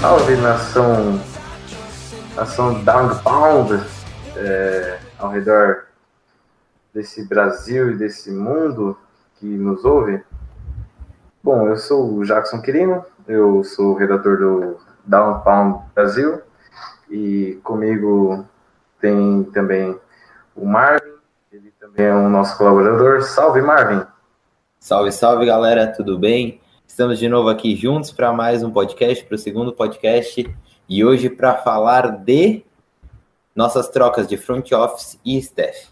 Salve nação, nação Downpound é, ao redor desse Brasil e desse mundo que nos ouve. Bom, eu sou o Jackson Quirino, eu sou o redator do Downpound Brasil e comigo tem também o Marvin, ele também é um nosso colaborador. Salve Marvin! Salve, salve galera, tudo bem? Estamos de novo aqui juntos para mais um podcast, para o segundo podcast, e hoje para falar de nossas trocas de front office e staff.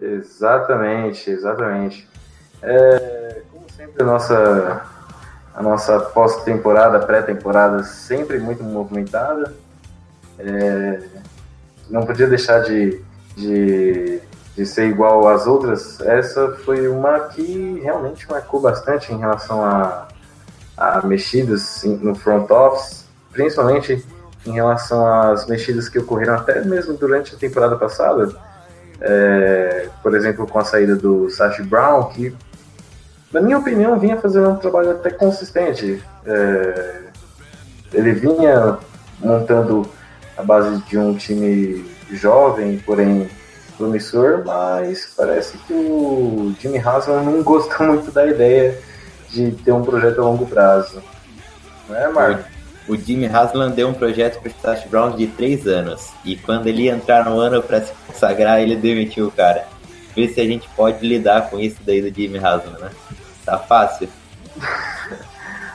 Exatamente, exatamente. É, como sempre, a nossa, a nossa pós-temporada, pré-temporada, sempre muito movimentada. É, não podia deixar de, de, de ser igual às outras. Essa foi uma que realmente marcou bastante em relação a, a mexidas no front office, principalmente em relação às mexidas que ocorreram até mesmo durante a temporada passada. É, por exemplo, com a saída do Sash Brown, que, na minha opinião, vinha fazendo um trabalho até consistente. É, ele vinha montando a base de um time jovem, porém promissor, mas parece que o Jimmy Haslam não gostou muito da ideia de ter um projeto a longo prazo. Não é, Marco? O Jimmy Haslam deu um projeto para o Stash Brown de três anos, e quando ele ia entrar no ano para se consagrar, ele demitiu o cara. Vê se a gente pode lidar com isso daí do Jimmy Haslam, né? Tá fácil?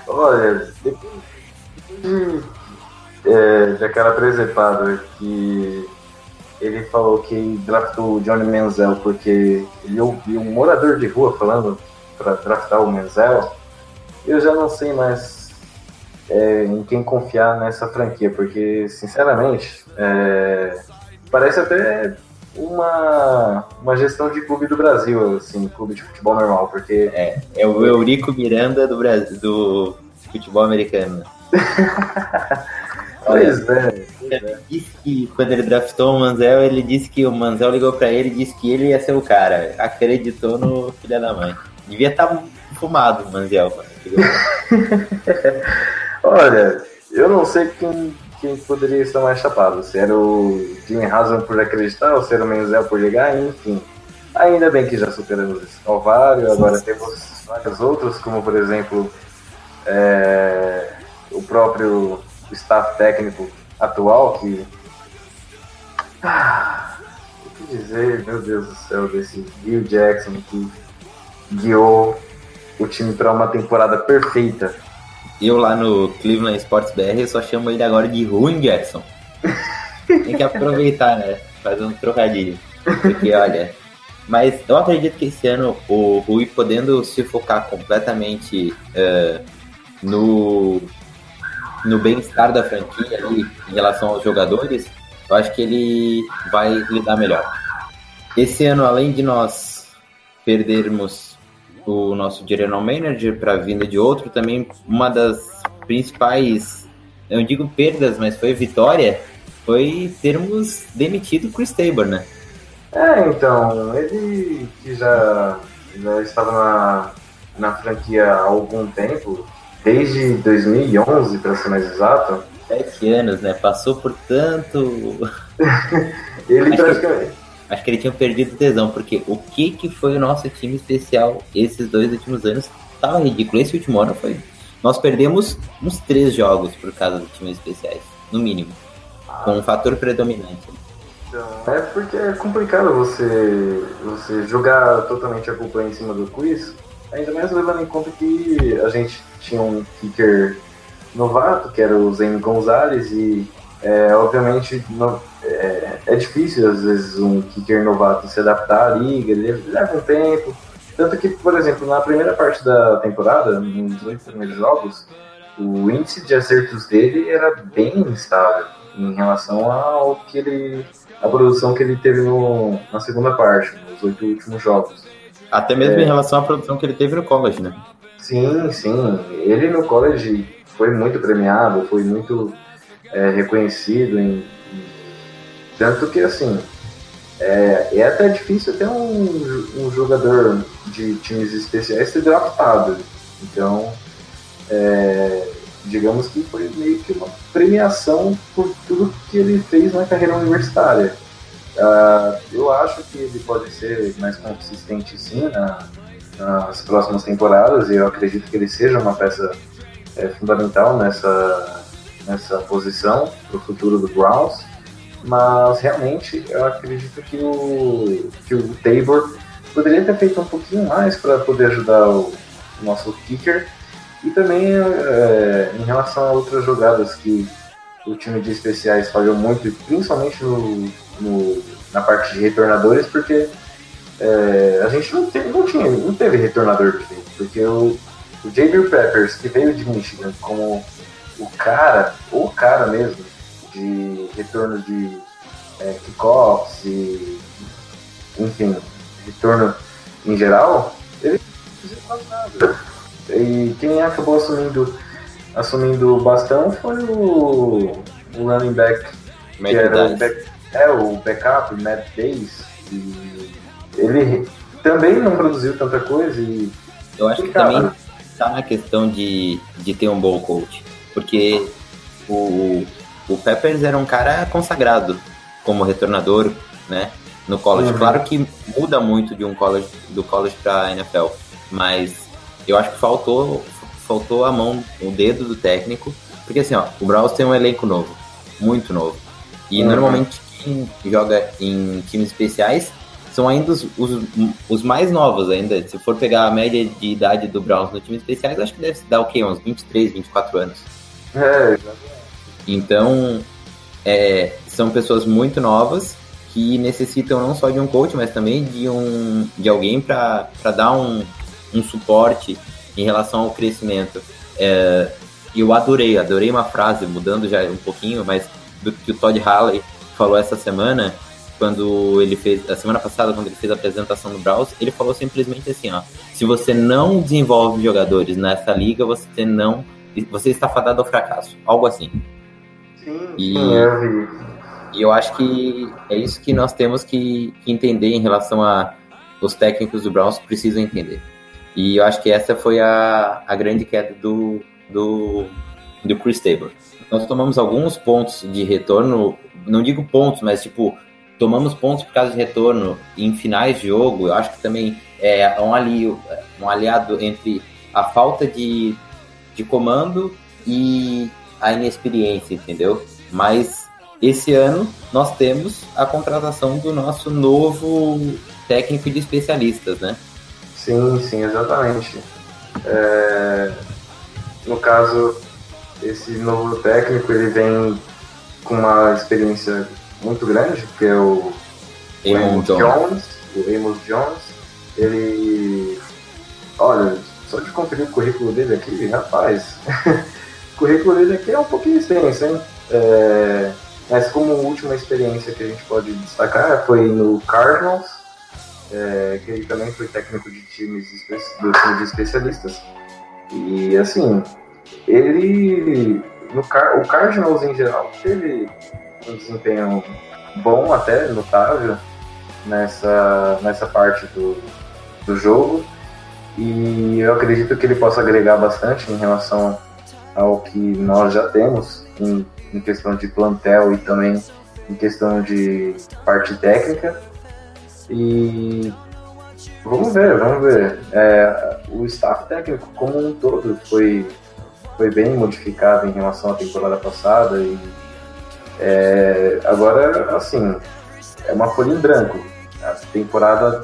Olha, depois de, é, de aquela que ele falou que draftou o Johnny Manziel porque ele ouviu um morador de rua falando para draftar o Manziel, eu já não sei mais é, em quem confiar nessa franquia, porque, sinceramente, é, parece até uma, uma gestão de clube do Brasil, assim, clube de futebol normal, porque É, é o Eurico Miranda do Brasil, do futebol americano. Pois é, pois Ele é. disse que quando ele draftou o Manzel, ele disse que o Manzel ligou pra ele e disse que ele ia ser o cara. Acreditou no filho da mãe. Devia estar fumado o Manzel. Olha, eu não sei quem, quem poderia estar mais chapado, se era o Jimmy Haslam por acreditar ou se era o Menzel por ligar, enfim. Ainda bem que já superamos esse calvário, agora temos vários outros, como por exemplo é, o próprio staff técnico atual, que. Ah, o que dizer, meu Deus do céu, desse Bill Jackson que guiou o time para uma temporada perfeita. Eu lá no Cleveland Sports BR eu só chamo ele agora de Ruin Jackson. Tem que aproveitar, né? Fazer um trocadilho. Porque olha. Mas eu acredito que esse ano o Rui podendo se focar completamente eh, no, no bem-estar da franquia ali em relação aos jogadores, eu acho que ele vai lidar melhor. Esse ano, além de nós perdermos o nosso general manager para a vinda de outro, também uma das principais, eu não digo perdas, mas foi vitória, foi termos demitido o Chris Tabor, né? É, então, ele que já, já estava na, na franquia há algum tempo, desde 2011, para ser mais exato, Sete anos, né? Passou por tanto. ele Acho que- praticamente. Acho que ele tinha perdido tesão, porque o que que foi o nosso time especial esses dois últimos anos tava ridículo. Esse último ano foi. Nós perdemos uns três jogos por causa dos times especiais, no mínimo. Com um fator predominante. É porque é complicado você, você jogar totalmente a culpa em cima do quiz, Ainda mais levando em conta que a gente tinha um kicker novato, que era o Zen Gonzalez, e é, obviamente não, é, é, difícil às vezes um kicker novato se adaptar à liga, ele leva um tempo. Tanto que, por exemplo, na primeira parte da temporada, nos oito primeiros jogos, o índice de acertos dele era bem instável em relação ao que ele. a produção que ele teve no, na segunda parte, nos oito últimos jogos. Até mesmo é. em relação à produção que ele teve no college, né? Sim, sim. Ele no college foi muito premiado, foi muito é, reconhecido em, tanto que assim é, é até difícil ter um, um jogador de times especiais ser draftado. Então, é, digamos que foi meio que uma premiação por tudo que ele fez na carreira universitária. Uh, eu acho que ele pode ser mais consistente sim na, nas próximas temporadas e eu acredito que ele seja uma peça é, fundamental nessa, nessa posição para o futuro do Browns. Mas realmente eu acredito que o, que o Tabor poderia ter feito um pouquinho mais para poder ajudar o, o nosso kicker e também é, em relação a outras jogadas que o time de especiais falhou muito, principalmente no, no na parte de retornadores, porque é, a gente não, teve, não, tinha, não teve retornador porque o, o J.B. Peppers, que veio de Michigan como o cara, o cara mesmo, de retorno de é, kickoffs e, enfim, retorno em geral, ele não quase nada. E quem acabou assumindo, assumindo o bastão foi o, o running back, Matt que era o, back, é, o backup, Matt Days. E ele também não produziu tanta coisa e. Eu acho que também tá na questão de, de ter um bom coach. Porque o, o Peppers era um cara consagrado como retornador, né? No college. Uhum. Claro que muda muito de um college, do college pra NFL. Mas eu acho que faltou, faltou a mão, o dedo do técnico. Porque assim, ó, o Browns tem um elenco novo. Muito novo. E uhum. normalmente quem joga em times especiais são ainda os, os, os, mais novos ainda. Se for pegar a média de idade do Browns no time especiais, acho que deve dar o quê? Uns 23, 24 anos. É, Então, é, são pessoas muito novas que necessitam não só de um coach, mas também de, um, de alguém para dar um, um suporte em relação ao crescimento. É, eu adorei, adorei uma frase, mudando já um pouquinho, mas do que o Todd Halley falou essa semana, quando ele fez, a semana passada, quando ele fez a apresentação do Browns, ele falou simplesmente assim, ó, se você não desenvolve jogadores nessa liga, você não, você está fadado ao fracasso, algo assim. Sim, e, sim, e eu acho que é isso que nós temos que, que entender em relação a os técnicos do Browns precisam entender. E eu acho que essa foi a, a grande queda do, do, do Chris Tabor. Nós tomamos alguns pontos de retorno, não digo pontos, mas tipo, tomamos pontos por causa de retorno em finais de jogo. Eu acho que também é um, alio, um aliado entre a falta de, de comando e a inexperiência, entendeu? Mas esse ano nós temos a contratação do nosso novo técnico de especialistas, né? Sim, sim, exatamente. É... No caso, esse novo técnico ele vem com uma experiência muito grande, que é o Amos Jones. Jones, o Amos Jones. Ele, olha, só de conferir o currículo dele aqui, rapaz, o currículo dele aqui é um pouquinho extenso, hein? É, mas como última experiência que a gente pode destacar foi no Cardinals, é, que ele também foi técnico de times do time de especialistas. E assim, ele no o Cardinals em geral teve um desempenho bom até notável nessa nessa parte do, do jogo e eu acredito que ele possa agregar bastante em relação ao que nós já temos em, em questão de plantel e também em questão de parte técnica e vamos ver, vamos ver. É, o staff técnico como um todo foi foi bem modificado em relação à temporada passada e é, agora assim é uma folha em branco. A temporada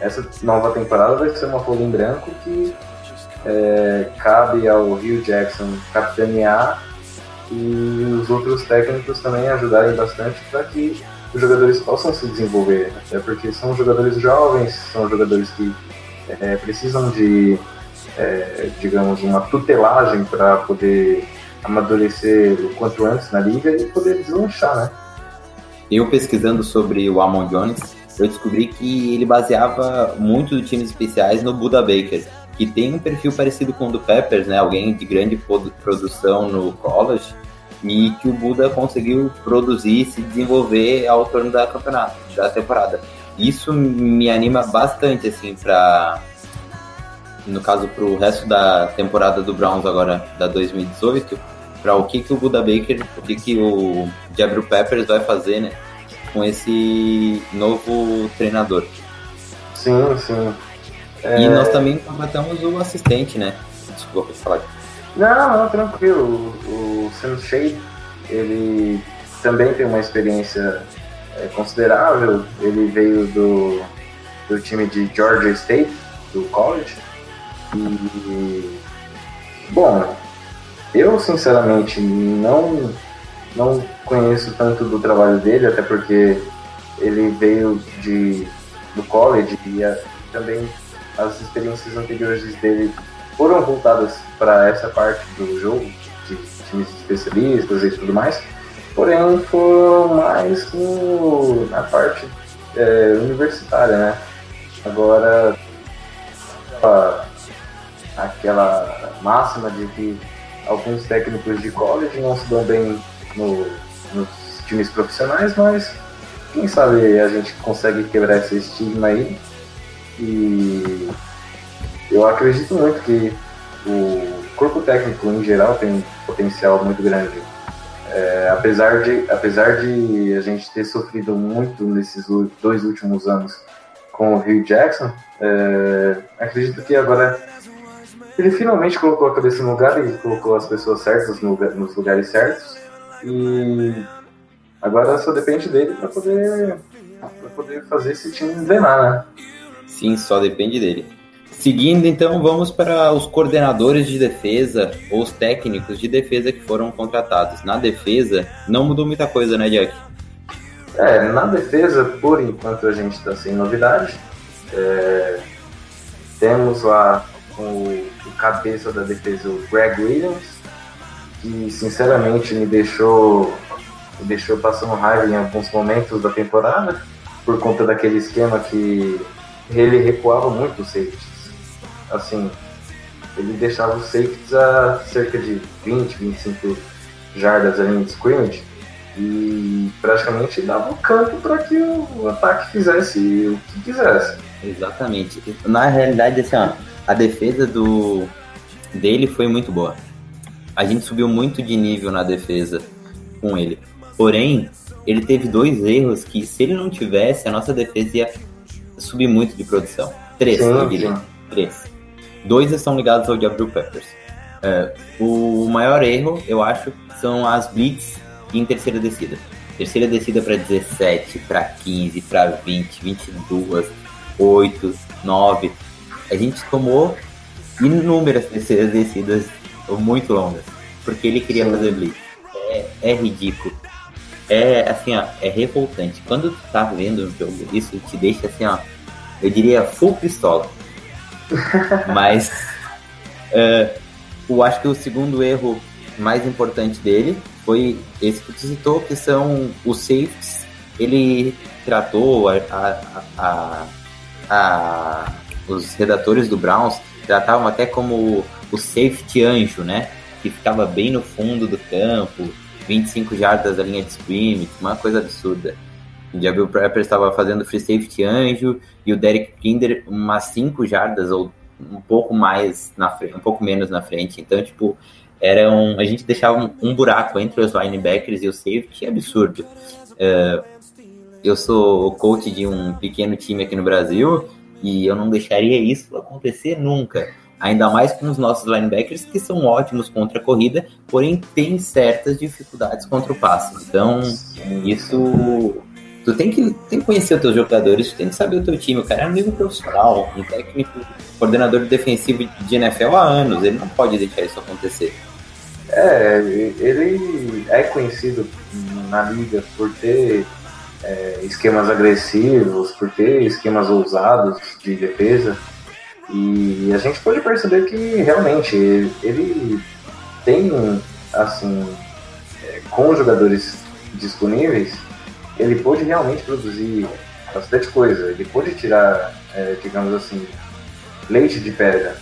essa nova temporada vai ser uma folha em branco que é, cabe ao Rio Jackson capitanear e os outros técnicos também ajudarem bastante para que os jogadores possam se desenvolver, até porque são jogadores jovens, são jogadores que é, precisam de, é, digamos, uma tutelagem para poder amadurecer o quanto antes na liga e poder deslanchar, né? Eu pesquisando sobre o Amon Jones, eu descobri que ele baseava muito dos times especiais no Buda Baker, que tem um perfil parecido com o do Peppers, né? Alguém de grande produção no college e que o Buda conseguiu produzir e se desenvolver ao torno da campeonato, da temporada. Isso me anima bastante, assim, para no caso para o resto da temporada do Browns agora da 2018, para o que que o Buda Baker, o que que o Jabril Peppers vai fazer, né, com esse novo treinador. Sim, sim. É... E nós também contratamos o assistente, né? Desculpa falar. Não, não, tranquilo. O, o Sam Shade, ele também tem uma experiência é, considerável. Ele veio do, do time de Georgia State, do college. E, bom, eu sinceramente não, não conheço tanto do trabalho dele, até porque ele veio de, do college e a, também as experiências anteriores dele foram voltadas para essa parte do jogo, de times especialistas e tudo mais, porém foram mais no, na parte é, universitária, né? Agora, a, aquela máxima de que alguns técnicos de college não se dão bem no, nos times profissionais, mas quem sabe a gente consegue quebrar esse estigma aí e eu acredito muito que o corpo técnico em geral tem um potencial muito grande. É, apesar, de, apesar de a gente ter sofrido muito nesses dois últimos anos com o Rio Jackson, é, acredito que agora ele finalmente colocou a cabeça no lugar e colocou as pessoas certas no, nos lugares certos. E agora só depende dele para poder, poder fazer esse time engrenar, né? Sim, só depende dele. Seguindo, então, vamos para os coordenadores de defesa ou os técnicos de defesa que foram contratados. Na defesa, não mudou muita coisa, né, Jack? É, na defesa, por enquanto, a gente está sem novidade. É, temos lá o, o, cabeça da defesa, o Greg Williams, que sinceramente me deixou, me deixou passando raiva em alguns momentos da temporada, por conta daquele esquema que ele recuava muito os safeties. Assim, ele deixava os safeties a cerca de 20, 25 jardas ali de scrimmage e praticamente dava o campo para que o ataque fizesse o que quisesse. Exatamente. Na realidade, assim, ó, a defesa do dele foi muito boa. A gente subiu muito de nível na defesa com ele. Porém, ele teve dois erros que, se ele não tivesse, a nossa defesa ia subir muito de produção. Três, sim, eu diria. Sim. Três. Dois estão ligados ao Jabril Peppers. É, o maior erro, eu acho, são as blitz em terceira descida. Terceira descida para 17, para 15, para 20, 22, 8, 9. A gente tomou inúmeras terceiras descidas muito longas, porque ele queria Sim. fazer blitz. É, é ridículo é assim, ó, é revoltante. Quando tu tá vendo um jogo, isso te deixa assim, ó, eu diria full pistola. Mas uh, eu acho que o segundo erro mais importante dele foi esse que tu citou, que são os safeties. Ele tratou a, a, a, a os redatores do Browns tratavam até como o safety anjo, né? Que ficava bem no fundo do campo, 25 jardas da linha de scrimmage, uma coisa absurda. O Jabril Prepper estava fazendo free safety anjo e o Derek Kinder umas 5 jardas ou um pouco mais na frente, um pouco menos na frente. Então, tipo, era um, a gente deixava um, um buraco entre os linebackers e o safety absurdo. Uh, eu sou coach de um pequeno time aqui no Brasil e eu não deixaria isso acontecer nunca. Ainda mais com os nossos linebackers, que são ótimos contra a corrida, porém tem certas dificuldades contra o passe. Então, isso tu tem que, tem que conhecer os teus jogadores, tu tem que saber o teu time. O cara é um nível profissional, um técnico, coordenador defensivo de NFL há anos. Ele não pode deixar isso acontecer. É, ele é conhecido na liga por ter é, esquemas agressivos, por ter esquemas ousados de defesa. E a gente pode perceber que realmente ele, ele tem, assim, é, com jogadores disponíveis, ele pôde realmente produzir bastante coisa. Ele pôde tirar, é, digamos assim, leite de pedra.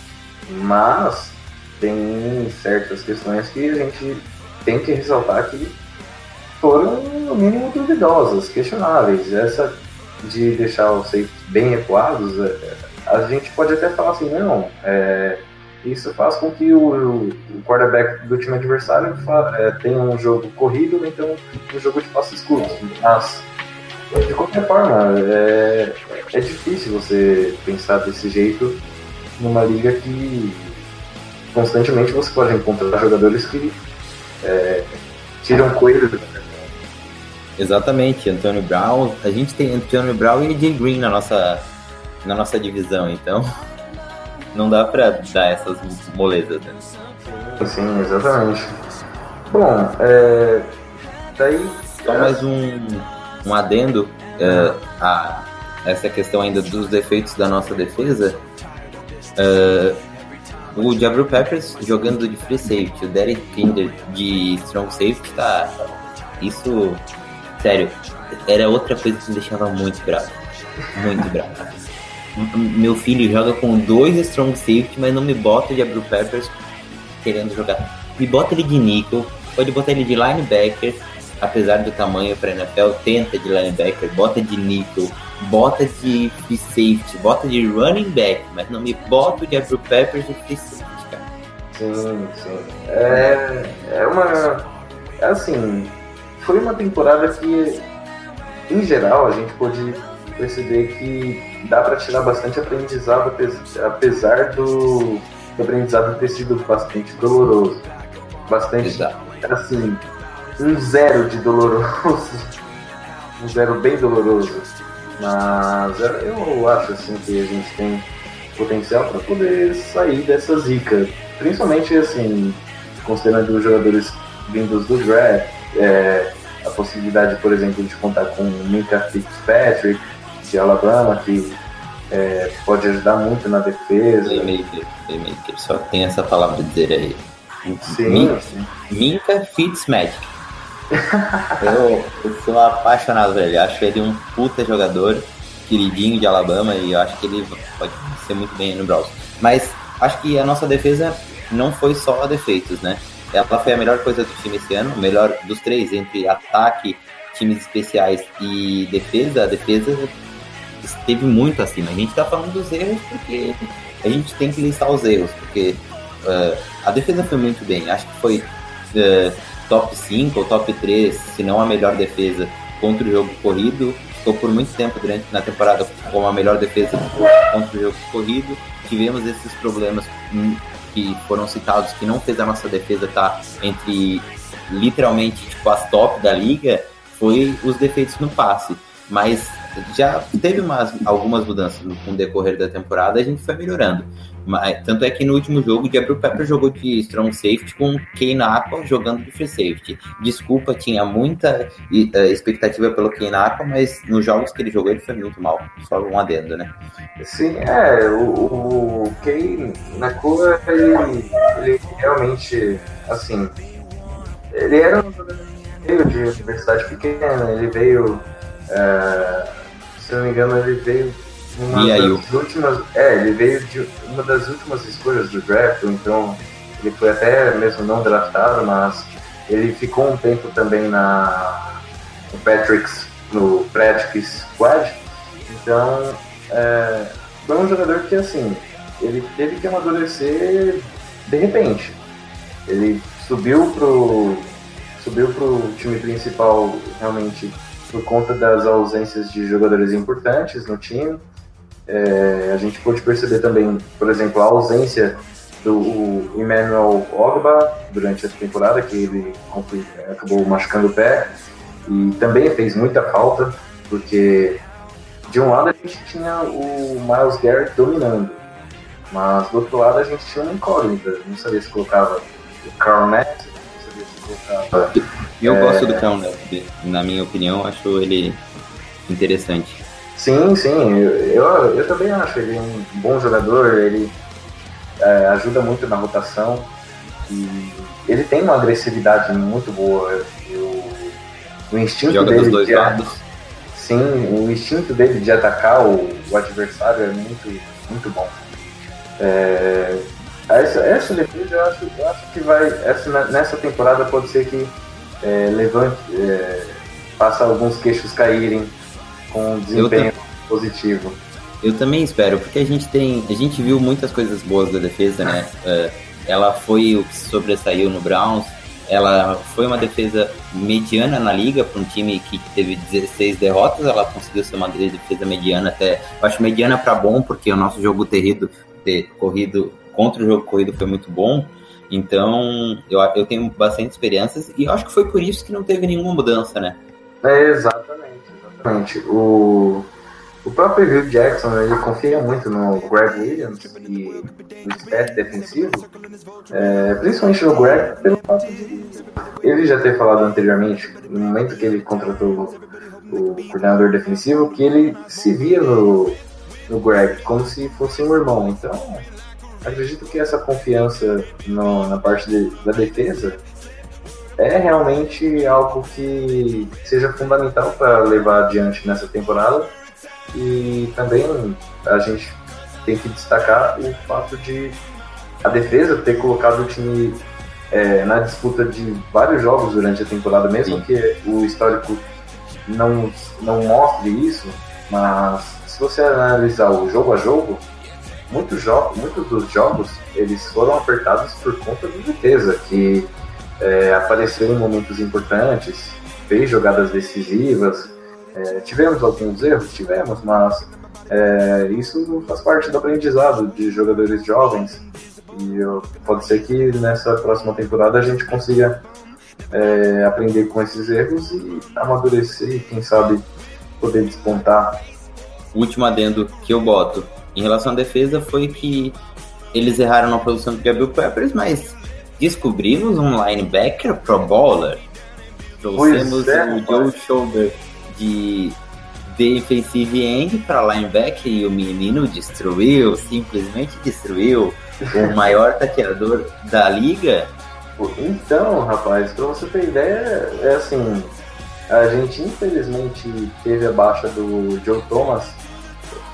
Mas tem certas questões que a gente tem que ressaltar que foram, mínimo, duvidosas, questionáveis. Essa de deixar os safes bem recuados, é, a gente pode até falar assim, não, é, isso faz com que o, o quarterback do time adversário é, tenha um jogo corrido ou então um jogo de passes curtos. Mas, de qualquer forma, é, é difícil você pensar desse jeito numa liga que constantemente você pode encontrar jogadores que é, tiram coelho Exatamente, Antônio Brown. A gente tem Antônio Brown e Jay Green na nossa, na nossa divisão, então não dá pra dar essas molezas. Né? Sim, exatamente. Bom, é, daí. Só mais um, um adendo é, a essa questão ainda dos defeitos da nossa defesa. É, o Jabril Peppers jogando de free safety, o Derek Kinder de strong safety, tá. Isso Sério, era outra coisa que me deixava muito bravo. Muito bravo. Meu filho joga com dois strong safety, mas não me bota de Abril Peppers querendo jogar. Me bota ele de nickel, pode botar ele de linebacker, apesar do tamanho para NFL, tenta de linebacker, bota de nickel, bota de safety, bota de running back, mas não me bota de Abril Peppers de free safety, cara. Sim, sim. É, é uma. É assim, foi uma temporada que, em geral, a gente pôde perceber que dá para tirar bastante aprendizado, apesar do, do, aprendizado ter sido bastante doloroso. Bastante, Exato. assim, um zero de doloroso. um zero bem doloroso. Mas eu acho assim que a gente tem potencial para poder sair dessa zica. Principalmente assim, considerando os jogadores vindos do draft, é, a possibilidade, por exemplo, de contar com o Minka Fitzpatrick de Alabama, que é, pode ajudar muito na defesa. Playmaker, playmaker, só tem essa palavra dizer aí. Sim, Minka, sim. Minka Fitzmagic. eu, eu sou apaixonado por ele, acho ele um puta jogador, queridinho de Alabama, e eu acho que ele pode ser muito bem no Browns. Mas acho que a nossa defesa não foi só defeitos, né? Ela foi a melhor coisa do time esse ano, melhor dos três, entre ataque, times especiais e defesa. A defesa esteve muito acima. A gente está falando dos erros porque a gente tem que listar os erros, porque uh, a defesa foi muito bem. Acho que foi uh, top 5 ou top 3, se não a melhor defesa contra o jogo corrido. Ficou por muito tempo durante na temporada como a melhor defesa contra o jogo corrido. Tivemos esses problemas hum, que foram citados que não fez a nossa defesa estar tá entre literalmente tipo, as top da liga foi os defeitos no passe. Mas já teve umas, algumas mudanças com o decorrer da temporada, a gente foi melhorando. Mas, tanto é que no último jogo, o Gabriel Pepper jogou de strong safety com Kane jogando de free safety. Desculpa, tinha muita uh, expectativa pelo Kane mas nos jogos que ele jogou ele foi muito mal. Só um adendo, né? Sim, é, o, o Nakua, ele, ele realmente, assim, ele era um jogador de universidade pequena, ele veio, é, se não me engano, ele veio uma das últimas. É, ele veio de uma das últimas escolhas do draft, então ele foi até mesmo não draftado, mas ele ficou um tempo também na no Patrick's, no Patrick's Squad. Então é, foi um jogador que assim, ele teve que amadurecer de repente. Ele subiu pro. subiu pro time principal realmente por conta das ausências de jogadores importantes no time. É, a gente pôde perceber também, por exemplo, a ausência do Emmanuel Ogba durante essa temporada, que ele acabou machucando o pé e também fez muita falta. porque de um lado a gente tinha o Miles Garrett dominando, mas do outro lado a gente tinha uma incógnita, não sabia se colocava o Carl Mack, não sabia se colocava Eu É. gosto do Crown Left, na minha opinião, acho ele interessante. Sim, sim, eu, eu, eu também acho ele um bom jogador, ele é, ajuda muito na rotação e ele tem uma agressividade muito boa. o, o instinto Joga dele dos dois de, lados. Sim, o instinto dele de atacar o, o adversário é muito, muito bom. É, essa, essa defesa eu acho, eu acho que vai. Essa, nessa temporada pode ser que é, levante, é, faça alguns queixos caírem com um desempenho positivo. Eu também espero, porque a gente tem. A gente viu muitas coisas boas da defesa, né? É, ela foi o que sobressaiu no Browns. Ela foi uma defesa mediana na liga para um time que teve 16 derrotas. Ela conseguiu ser uma defesa mediana até. Eu acho mediana para bom, porque o nosso jogo terrido, ter corrido contra o jogo corrido foi muito bom. Então, eu, eu tenho bastante experiências e eu acho que foi por isso que não teve nenhuma mudança, né? É, exatamente, exatamente. O, o próprio Hugh Jackson, ele confia muito no Greg Williams e no staff defensivo, é, principalmente no Greg, pelo fato de ele já ter falado anteriormente, no momento que ele contratou o coordenador defensivo, que ele se via no, no Greg como se fosse um irmão. Então, acredito que essa confiança no- na parte de- da defesa é realmente algo que seja fundamental para levar adiante nessa temporada. E também a gente tem que destacar o fato de a defesa ter colocado o time é, na disputa de vários jogos durante a temporada, mesmo Sim. que o histórico não, não mostre isso, mas se você analisar o jogo a jogo, muitos, jo muitos dos jogos eles foram apertados por conta da defesa, que é, apareceu em momentos importantes, fez jogadas decisivas. É, tivemos alguns erros, tivemos, mas é, isso faz parte do aprendizado de jogadores jovens. E eu- pode ser que nessa próxima temporada a gente consiga é, aprender com esses erros e amadurecer e, quem sabe, poder despontar. O último adendo que eu boto em relação à defesa foi que eles erraram na produção do Gabriel Peppers, mas descobrimos um linebacker pro bowler. Trouxemos é, o Joe Shoulder de defensive end para linebacker e o menino destruiu, simplesmente destruiu o maior taqueador da liga. Então, rapaz, pra você ter ideia, é assim, a gente infelizmente teve a baixa do Joe Thomas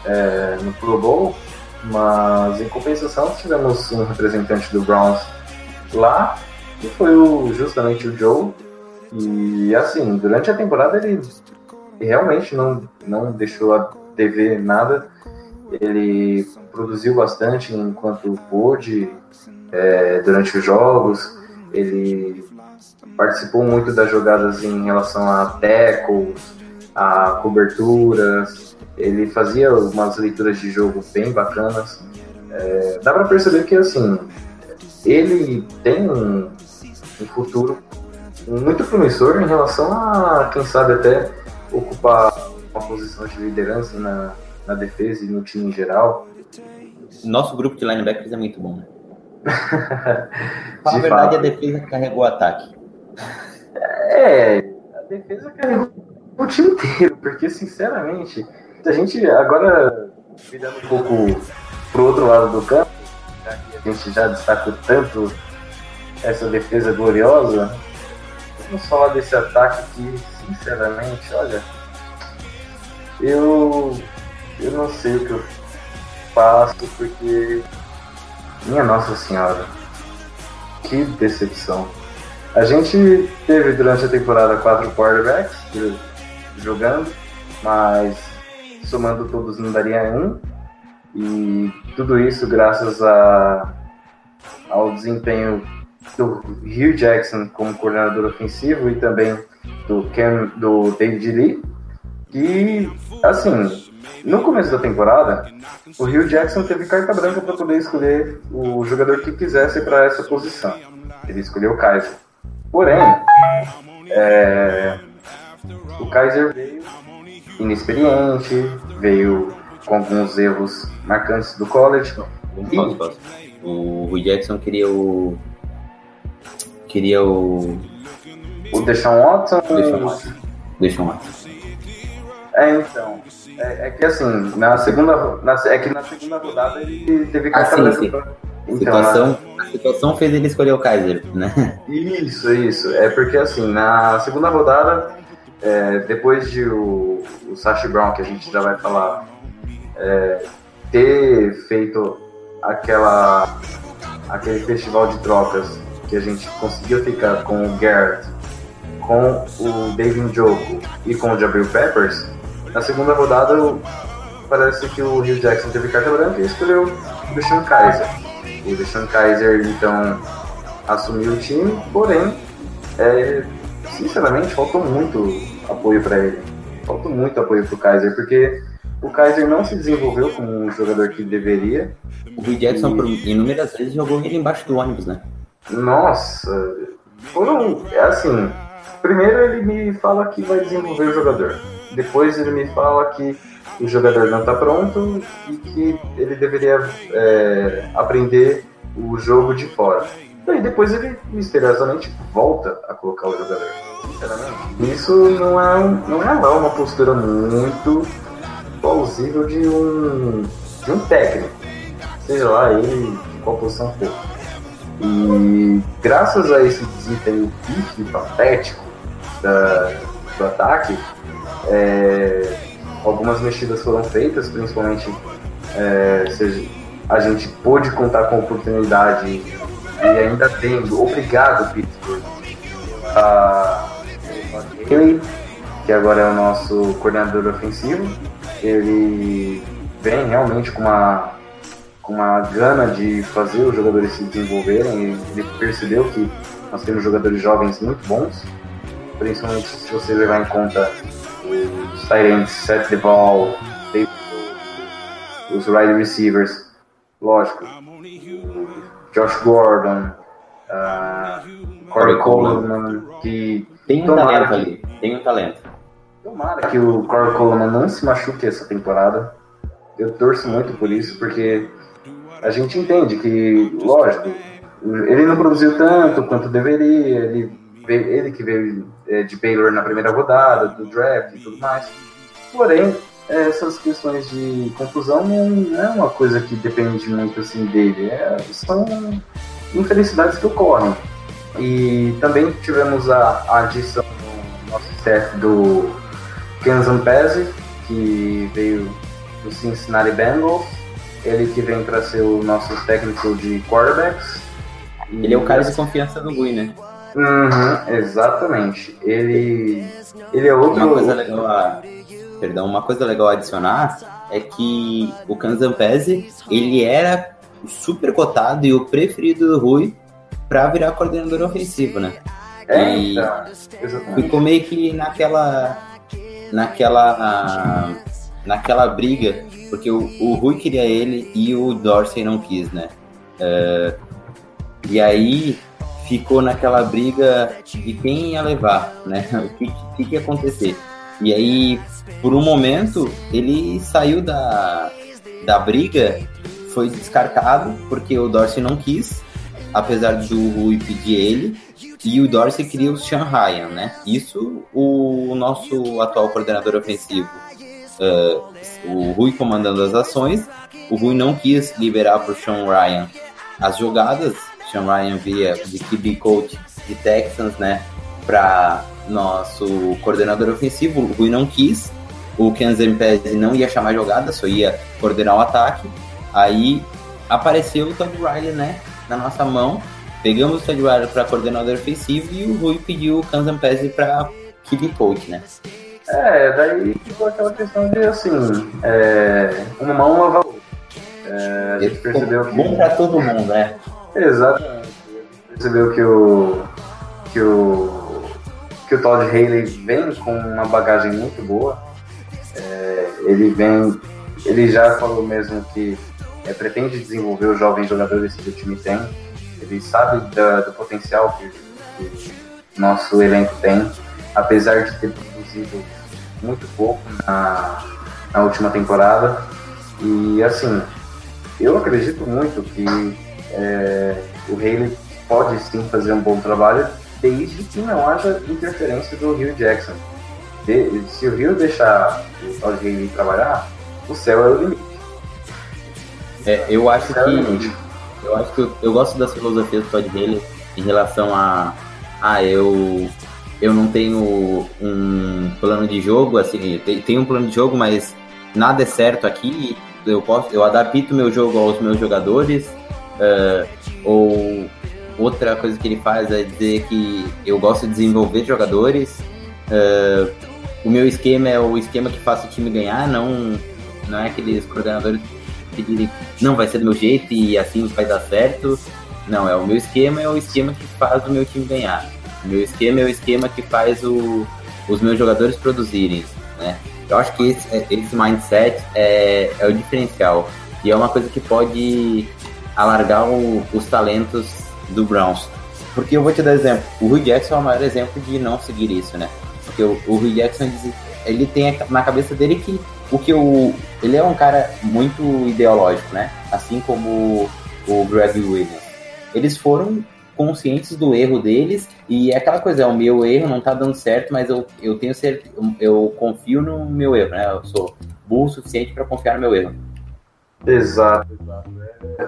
é, no Pro Bowl, mas em compensação tivemos um representante do Browns lá, que foi o, justamente o Joe, e assim, durante a temporada ele realmente não, não deixou a TV nada, ele produziu bastante enquanto pôde é, durante os jogos, ele participou muito das jogadas em relação a tackles, a coberturas, ele fazia umas leituras de jogo bem bacanas. É, dá para perceber que assim ele tem um, um futuro muito promissor em relação a quem sabe até ocupar uma posição de liderança na, na defesa e no time em geral. Nosso grupo de linebackers é muito bom. Né? Fala a De verdade, fato. a defesa carregou o ataque. É, a defesa carregou o time inteiro, porque sinceramente, se a gente agora virando um pouco pro outro lado do campo, já que a gente já destacou tanto essa defesa gloriosa, vamos falar desse ataque que, sinceramente, olha, eu, eu não sei o que eu faço, porque, minha Nossa Senhora, que decepção. A gente teve durante a temporada quatro quarterbacks jogando, mas somando todos não daria um. E tudo isso graças a, ao desempenho do Hugh Jackson como coordenador ofensivo e também do, Cam, do David Lee. E, assim, no começo da temporada, o Hugh Jackson teve carta branca para poder escolher o jogador que quisesse para essa posição. Ele escolheu o Kaiser. Porém, é, o Kaiser veio inexperiente, veio com alguns erros marcantes do college. Posso, posso. O Rui Jackson queria o. Queria o. O Deshaun Watson. Eu Watson. Eu Watson. É, então. É, é que assim, na segunda. Na, é que na segunda rodada ele teve Ah, carta sim, sim. Então, situação, a situação fez ele escolher o Kaiser, né? Isso, isso. É porque assim, na segunda rodada, é, depois de o, o Sashi Brown, que a gente já vai falar, é, ter feito aquela aquele festival de trocas que a gente conseguiu ficar com o Garrett, com o David Njoku e com o Jabril Peppers, na segunda rodada o- parece que o Rio Jackson teve carta branca e escolheu o Deshaun Kaiser. O Deshaun Kaiser, então, assumiu o time, porém, é, sinceramente, faltou muito apoio para ele. Faltou muito apoio pro Kaiser, porque o Kaiser não se desenvolveu como um jogador que deveria. O Rui Jackson, por inúmeras vezes, jogou ele embaixo do ônibus, né? Nossa, foram, é assim, primeiro ele me fala que vai desenvolver o jogador. Depois ele me fala que o jogador não está pronto e que ele deveria é, aprender o jogo de fora. E aí depois ele misteriosamente volta a colocar o jogador. Sinceramente. Isso não é, não é lá uma postura muito plausível de um, de um técnico. Seja lá ele de qual posição for. E graças a esse desempenho pífio patético da- do ataque, é, algumas mexidas foram feitas, principalmente é, seja, a gente pôde contar com a oportunidade e ainda tendo, obrigado Pittsburgh, a que agora é o nosso coordenador ofensivo, ele vem realmente com uma com uma gana de fazer os jogadores se desenvolverem. Ele percebeu que nós temos jogadores jovens muito bons, principalmente se você levar em conta os Tyrants, Seth Jones, os wide receivers, lógico, Josh Gordon, uh, Corey Coleman, que Tem um talento ali, tem um talento. Tomara que o Corey Coleman não se machuque essa temporada. Eu torço muito por isso, porque a gente entende que, lógico, ele não produziu tanto quanto deveria, ele, ele que veio é, de Baylor na primeira rodada, do draft e tudo mais. Porém, essas questões de confusão não é uma coisa que depende muito assim dele, é, são infelicidades que ocorrem. E também tivemos a, a adição no nosso staff do Kansas Pezzi, que veio do Cincinnati Bengals. Ele que vem para ser o nosso técnico de quarterbacks. E- Ele é o cara de confiança do Rui, né? Uhum, exatamente. Ele, ele é outro. Uma coisa legal a, perdão, uma coisa legal a adicionar é que o Kanzampese, ele era o super cotado e o preferido do Rui para virar coordenador ofensivo, né? É, E então, ficou meio que naquela naquela naquela briga, porque o, o Rui queria ele e o Dorsey não quis, né? Eh, e aí ficou naquela briga de quem ia levar, né? O que, que, que ia acontecer. E aí, por um momento, ele saiu da, da briga, foi descartado, porque o Dorsey não quis, apesar do Rui pedir ele, e o Dorsey queria o Sean Ryan, né? Isso o nosso atual coordenador ofensivo, eh, o Rui comandando as ações, o Rui não quis liberar para o Sean Ryan as jogadas, Sean Ryan via de QB coach de Texans, né? Para nosso coordenador ofensivo, o Rui não quis, o Kansas Pérez não ia chamar jogada, só ia coordenar o ataque. Aí apareceu o Todd Riley, né? Na nossa mão. Pegamos o Riley para coordenador ofensivo e o Rui pediu o Kansas Pérez para QB coach, né? É, daí ficou aquela questão de assim, é, uma mão lava a outra. É, a gente percebeu que. Bom para todo mundo, né? Exatamente. Percebeu que o que o que o Todd Haley vem com uma bagagem muito boa. É, ele vem, ele já falou mesmo que é, pretende desenvolver os jovens jogadores que o time tem. Sabe da- do potencial que, que nosso elenco tem, apesar de ter produzido muito pouco na, na última temporada. E assim, eu acredito muito que é, o Haley pode sim fazer um bom trabalho, desde que não haja interferência do Rio Jackson. De, se o Rio deixar o Todd Haley trabalhar, o céu é o limite. É, eu acho é que. Eu acho que eu, eu gosto das filosofias do Todd Haley em relação a. Ah, eu. Eu não tenho um plano de jogo, assim, tem, um plano de jogo, mas nada é certo aqui. Eu posso, eu adapto meu jogo aos meus jogadores. eh, ou outra coisa que ele faz é dizer que eu gosto de desenvolver jogadores. eh, o meu esquema é o esquema que faça o time ganhar, não, não é aqueles coordenadores que dizem não vai ser do meu jeito e assim vai dar certo. Não, é o meu esquema, é o esquema que faz o meu time ganhar. O meu esquema é o esquema que faz o, os meus jogadores produzirem, né? Eu acho que esse, esse mindset é, é o diferencial. E é uma coisa que pode alargar o- os talentos do Browns. Porque eu vou te dar exemplo. O Rui Jackson é o maior exemplo de não seguir isso, né? Porque o, o Rui Jackson, diz- ele tem na cabeça dele que o que o... Ele é um cara muito ideológico, né? Assim como o Greg Williams. Eles foram conscientes do erro deles e é aquela coisa, é o meu erro, não tá dando certo, mas eu, eu tenho certeza, eu confio no meu erro, né? Eu sou burro o suficiente para confiar no meu erro. Exato, exato.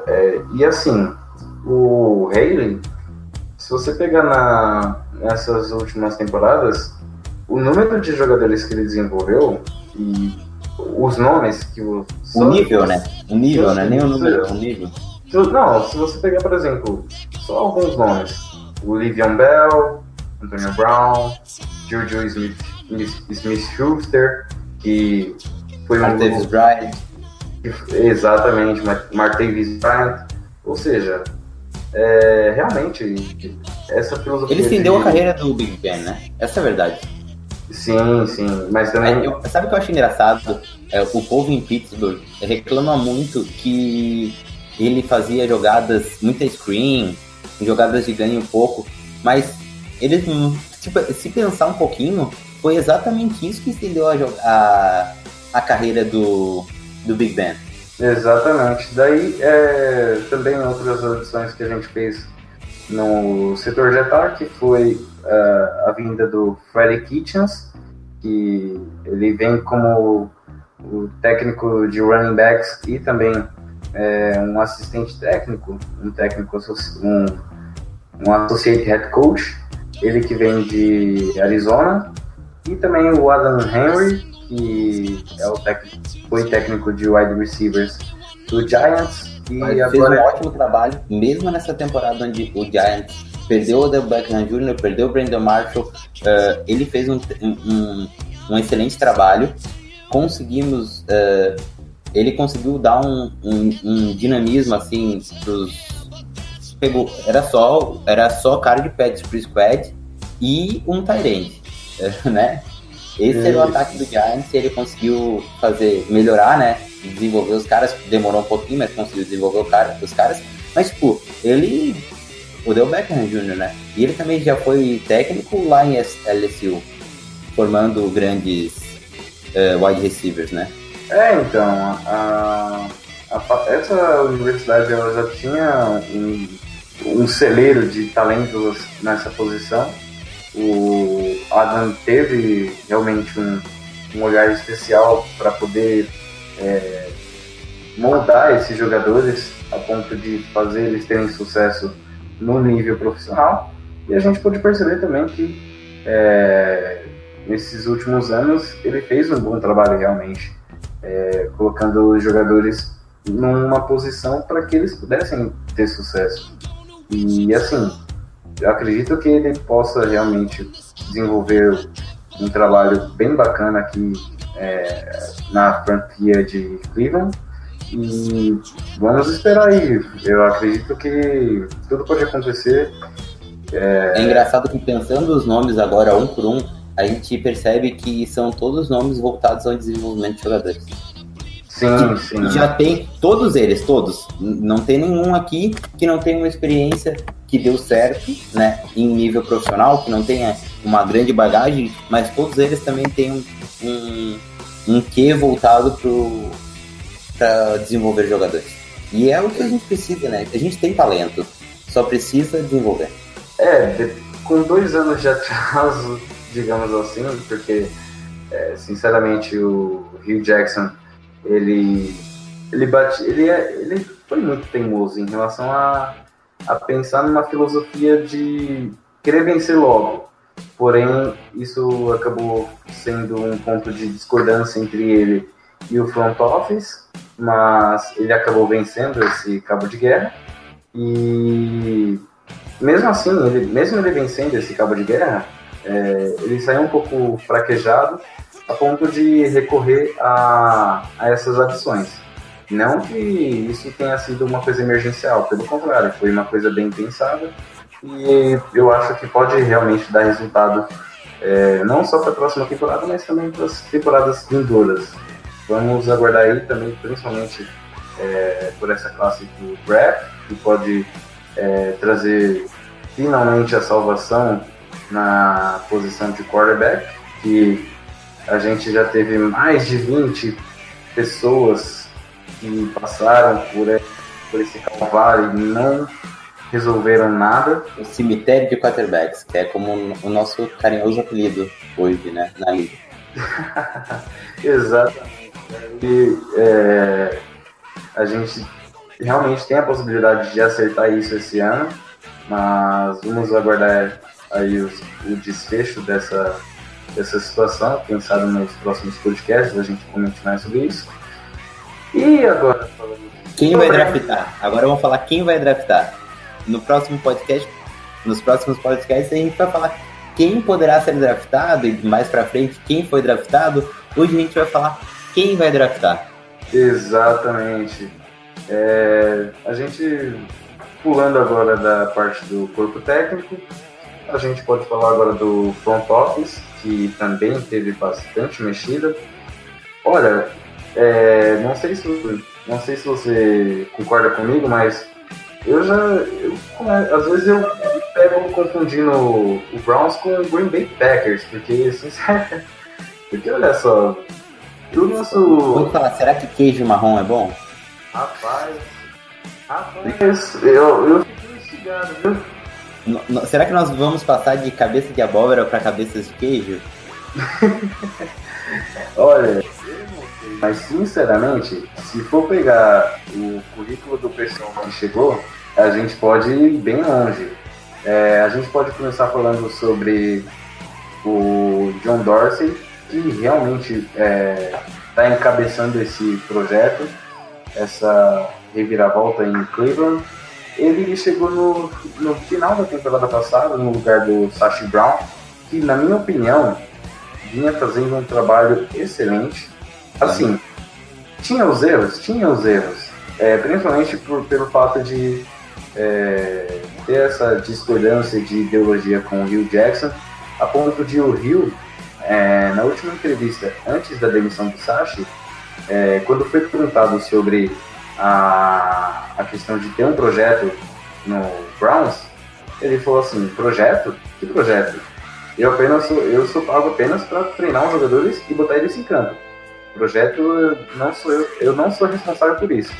É, e assim, o Haley, se você pegar na, nessas últimas temporadas, o número de jogadores que ele desenvolveu e os nomes que o. O nível, né? O nível, né? Nem o número, o nível. Não, se você pegar, por exemplo, só alguns nomes: o Livian Bell, Antonio Brown, Juju Smith, Smith Schuster, que foi um. Martavis Bryant. Exatamente, Mar- Martavis Bryant. Ou seja, é, realmente, essa filosofia. Ele estendeu de- a carreira do Big Ben, né? Essa é a verdade. Sim, sim, mas também. É, eu- sabe o que eu acho engraçado? É, o povo em Pittsburgh reclama muito que ele fazia jogadas, muita screen, jogadas de ganho pouco, mas hum, tipo, se pensar um pouquinho, foi exatamente isso que estendeu a, a, a carreira do, do Big Ben. Exatamente. Daí, é, também outras adições que a gente fez no setor de ataque foi ah, a vinda do Freddy Kitchens, que ele vem como o técnico de running backs e também é, um assistente técnico, um técnico, um, um associate head coach, ele que vem de Arizona, e também o Adam Henry, que é o técnico, foi técnico de wide receivers do Giants, e Mas fez agora um ótimo trabalho, mesmo nessa temporada onde o Giants perdeu o Odell Beckham Jr., perdeu o Brandon Marshall, eh, ele fez um, um, um excelente trabalho. Conseguimos, eh, ele conseguiu dar um, um, dinamismo assim pros pegou, era só, era só cara de pets pro squad e um Tyrande, né? Esse era o Isso. ataque do Giants e ele conseguiu fazer, melhorar, né? Desenvolver os caras, demorou um pouquinho, mas conseguiu desenvolver cara, os caras. Mas, tipo, ele. O Del Beckham Jr., né? E ele também já foi técnico lá em LSU, formando grandes eh, wide receivers, né? É, então, a, a essa universidade ela já tinha um, um celeiro de talentos nessa posição. O Adam teve realmente um, um olhar especial para poder é, moldar esses jogadores a ponto de fazer eles terem sucesso no nível profissional. E a gente pôde perceber também que é, nesses últimos anos ele fez um bom trabalho realmente é, colocando os jogadores numa posição para que eles pudessem ter sucesso. E assim, eu acredito que ele possa realmente desenvolver um trabalho bem bacana aqui é, na franquia de Cleveland. E vamos esperar aí. Eu acredito que tudo pode acontecer. É engraçado que pensando os nomes agora um por um, a gente percebe que são todos nomes voltados ao desenvolvimento de jogadores. Sim, Sim, sim. Já tem todos eles, todos. Não tem nenhum aqui que não tenha uma experiência que deu certo, né, em nível profissional, que não tenha uma grande bagagem, mas todos eles também têm um, um, um quê voltado para desenvolver jogadores. E é o que a gente precisa, né? A gente tem talento, só precisa desenvolver. É, com dois anos de atraso, digamos assim, porque, é, sinceramente, o Hugh Jackson, ele, ele, bate, ele, é, ele foi muito teimoso em relação a, a pensar numa filosofia de querer vencer logo. Porém, isso acabou sendo um ponto de discordância entre ele e o front office, mas ele acabou vencendo esse cabo de guerra e mesmo assim, ele, mesmo ele vencendo esse cabo de guerra, é, ele saiu um pouco fraquejado a ponto de recorrer a, a essas adições. Não que isso tenha sido uma coisa emergencial, pelo contrário, foi uma coisa bem pensada e eu acho que pode realmente dar resultado é, não só para a próxima temporada, mas também para as temporadas vindouras. Vamos aguardar aí também, principalmente é, por essa classe do draft, que pode é, trazer finalmente a salvação na posição de quarterback, que a gente já teve mais de 20 pessoas que passaram por, por esse calvário e não resolveram nada. O cemitério de quarterbacks, que é como o nosso carinhoso apelido hoje, né, na liga. Exatamente. E é, a gente realmente tem a possibilidade de acertar isso esse ano, mas vamos aguardar aí os- o desfecho dessa, dessa situação. Quem sabe nos próximos podcasts a gente comente mais sobre isso. E agora, Quem vai draftar? Agora vamos falar quem vai draftar. No próximo podcast, nos próximos podcasts a gente vai falar quem poderá ser draftado e mais pra frente quem foi draftado. Hoje a gente vai falar quem vai draftar. Exatamente. É, a gente, pulando agora da parte do corpo técnico, a gente pode falar agora do front office, que também teve bastante mexida. Olha, é, não, sei se, não sei se você concorda comigo, mas eu já. eu- às vezes eu pego confundindo o, Browns com o Green Bay Packers, porque, sinceramente, porque olha só, nosso. Vamos falar, será que queijo marrom é bom? Rapaz, rapaz, eu, eu fiquei instigado, viu? No- no- será que nós vamos passar de cabeça de abóbora pra cabeças de queijo? Olha, mas sinceramente, se for pegar o currículo do pessoal que chegou, a gente pode ir bem longe. É, a gente pode começar falando sobre o John Dorsey, que realmente está encabeçando esse projeto, essa reviravolta em Cleveland. Ele chegou no, no final da temporada passada, no lugar do Sashi Brown, que, na minha opinião, vinha fazendo um trabalho excelente. Assim, tinha os erros, tinha os erros, é, principalmente por, pelo fato de é, ter essa discordância de ideologia com o Hugh Jackson, a ponto de o Hugh, é, na última entrevista antes da demissão do Sashi, é, quando foi perguntado sobre a, a questão de ter um projeto no Browns, ele falou assim: projeto? Que projeto? Eu apenas sou, eu sou pago apenas para treinar os jogadores e botar eles em campo. Projeto não sou eu, eu não sou responsável por isso.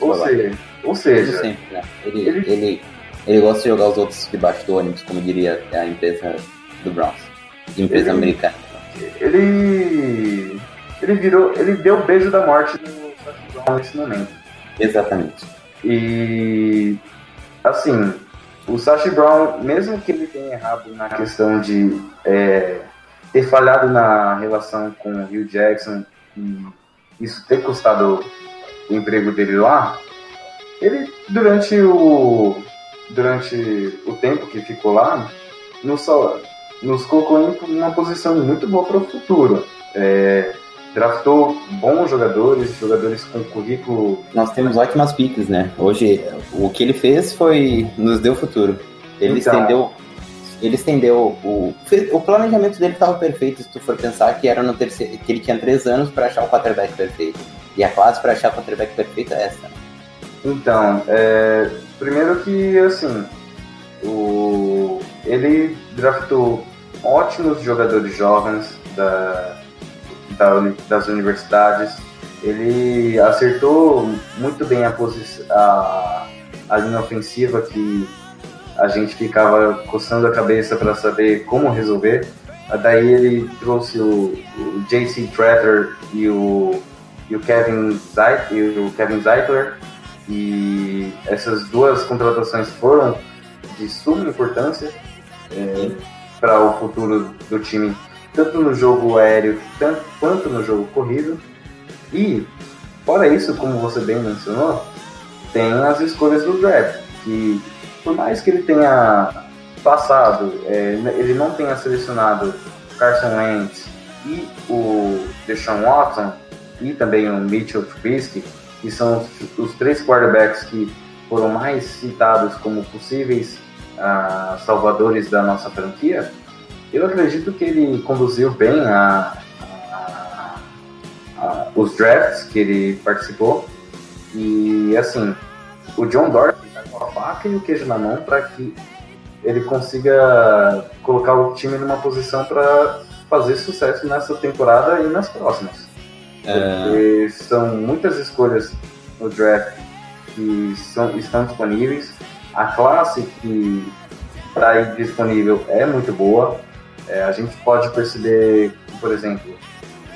Ou seja, ou seja, sempre, né? Ele, Ele- ele... Ele, gosta de jogar os outros debaixo do ônibus, como diria a empresa do Browns. Empresa Ele- americana. ele ele virou, ele deu o beijo da morte no nesse momento. Exatamente. E assim, o Sashi Brown, mesmo que ele tenha errado na questão de é, ter falhado na relação com o Hugh Jackson e isso ter custado o emprego dele lá, ele durante o durante o tempo que ficou lá, nos, sal- nos colocou em uma posição muito boa para o futuro. É, draftou bons jogadores, jogadores com currículo Nós temos ótimas piques, né? Hoje, o que ele fez foi. nos deu futuro. Ele Então. estendeu. Ele estendeu o. O planejamento dele estava perfeito se tu for pensar que era no terceiro. que ele tinha três anos para achar o quarterback perfeito. E a classe para achar quarterback perfeito é essa. Então, é, primeiro que assim, o, ele draftou ótimos jogadores jovens da, da, das universidades. Ele acertou muito bem a, a, a linha ofensiva que a gente ficava coçando a cabeça para saber como resolver. Daí ele trouxe o, o J.C. Tretter e o, e o Kevin Zeitler e essas duas contratações foram de suma importância é, para o futuro do time, tanto no jogo aéreo tanto, quanto no jogo corrido. E, fora isso, como você bem mencionou, tem as escolhas do draft, que por mais que ele tenha passado, é, ele não tenha selecionado Carson Wentz e o Deshaun Watson e também o Mitchell Trubisky, que são os, os três quarterbacks que foram mais citados como possíveis uh, salvadores da nossa franquia, eu acredito que ele conduziu bem a, a, a, os drafts que ele participou. E assim, o John Dorsey está com a faca e o queijo na mão para que ele consiga colocar o time numa posição para fazer sucesso nessa temporada e nas próximas. Porque são muitas escolhas no draft que são, estão disponíveis. A classe que está disponível é muito boa. É, a gente pode perceber, por exemplo,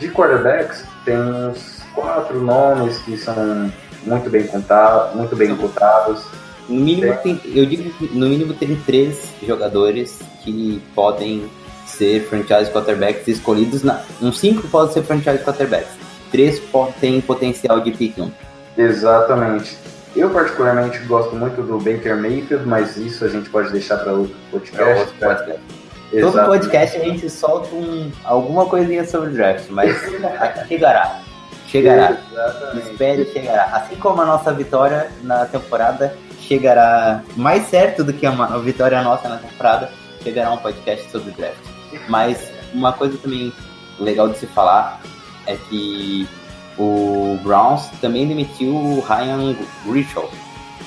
de quarterbacks, tem uns quatro nomes que são muito bem contados, muito bem cotados. No mínimo, tem, eu digo que no mínimo tem três jogadores que podem ser franchise quarterbacks escolhidos. Na, uns cinco podem ser franchise quarterbacks três têm potencial de pick 1. Exatamente. Eu particularmente gosto muito do Baker Mayfield, mas isso a gente pode deixar para outro podcast. outro podcast. Todo podcast a gente solta um, alguma coisinha sobre o draft, mas chegará. Chegará. Exatamente. Espere chegará. Assim como a nossa vitória na temporada chegará mais certo do que a, vitória nossa na temporada, chegará um podcast sobre o draft. Mas uma coisa também legal de se falar é que o Browns também demitiu o Ryan Richard,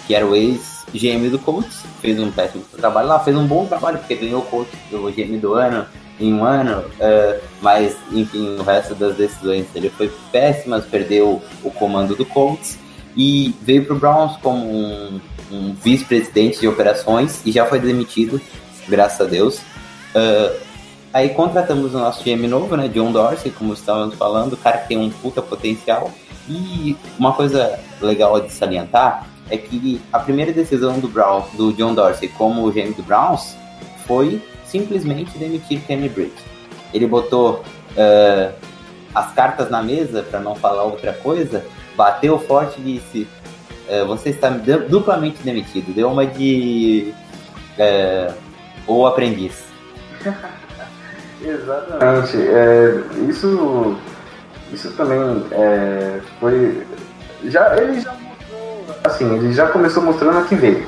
que era o ex-GM do Colts, fez um péssimo trabalho lá, fez um bom trabalho, porque ganhou o Colts, o GM do ano, em um ano, uh, mas enfim, o resto das decisões dele foi péssimas, perdeu o comando do Colts e veio para o Browns como um, um vice-presidente de operações e já foi demitido, graças a Deus. Uh, Aí contratamos o nosso GM novo, né, John Dorsey, como estávamos falando, o cara que tem um puta potencial. E uma coisa legal de salientar é que a primeira decisão do Brown, do John Dorsey como GM do Browns foi simplesmente demitir Kenny Britt. Ele botou uh, as cartas na mesa, para não falar outra coisa, bateu forte e disse: uh, Você está duplamente demitido. Deu uma de. Uh, o aprendiz. Exatamente. É, isso, isso também é, foi. Já, ele já mostrou. Assim, ele já começou mostrando a que veio.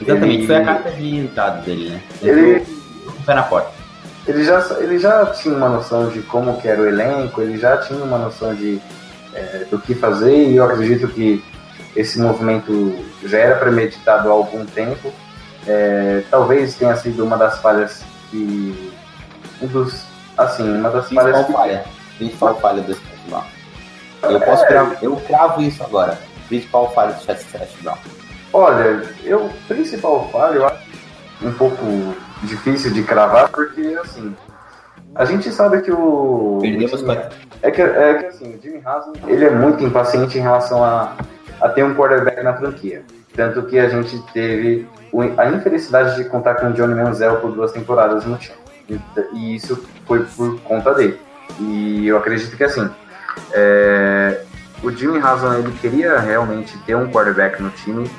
Exatamente, ele, foi a carta de entrada dele, né? Ele, ele pé na porta. Ele já, ele já tinha uma noção de como que era o elenco, ele já tinha uma noção de é, do que fazer e eu acredito que esse movimento já era premeditado há algum tempo. É, talvez tenha sido uma das falhas que um dos. Assim, uma das falhas. falha. Principal falha do Seth Brown. Eu posso é... eu cravo isso agora. Principal falha do Seth Brown. Olha, eu principal falha eu acho um pouco difícil de cravar, porque assim. A gente sabe que o. Perdemos Jimmy, é, que, é que assim, o Jimmy Haslem, ele é muito impaciente em relação a, a ter um quarterback na franquia. Tanto que a gente teve a infelicidade de contar com o Johnny Manziel por duas temporadas no time. E isso foi por conta dele. E eu acredito que assim, é, o Jimmy Haslam ele queria realmente ter um quarterback no time.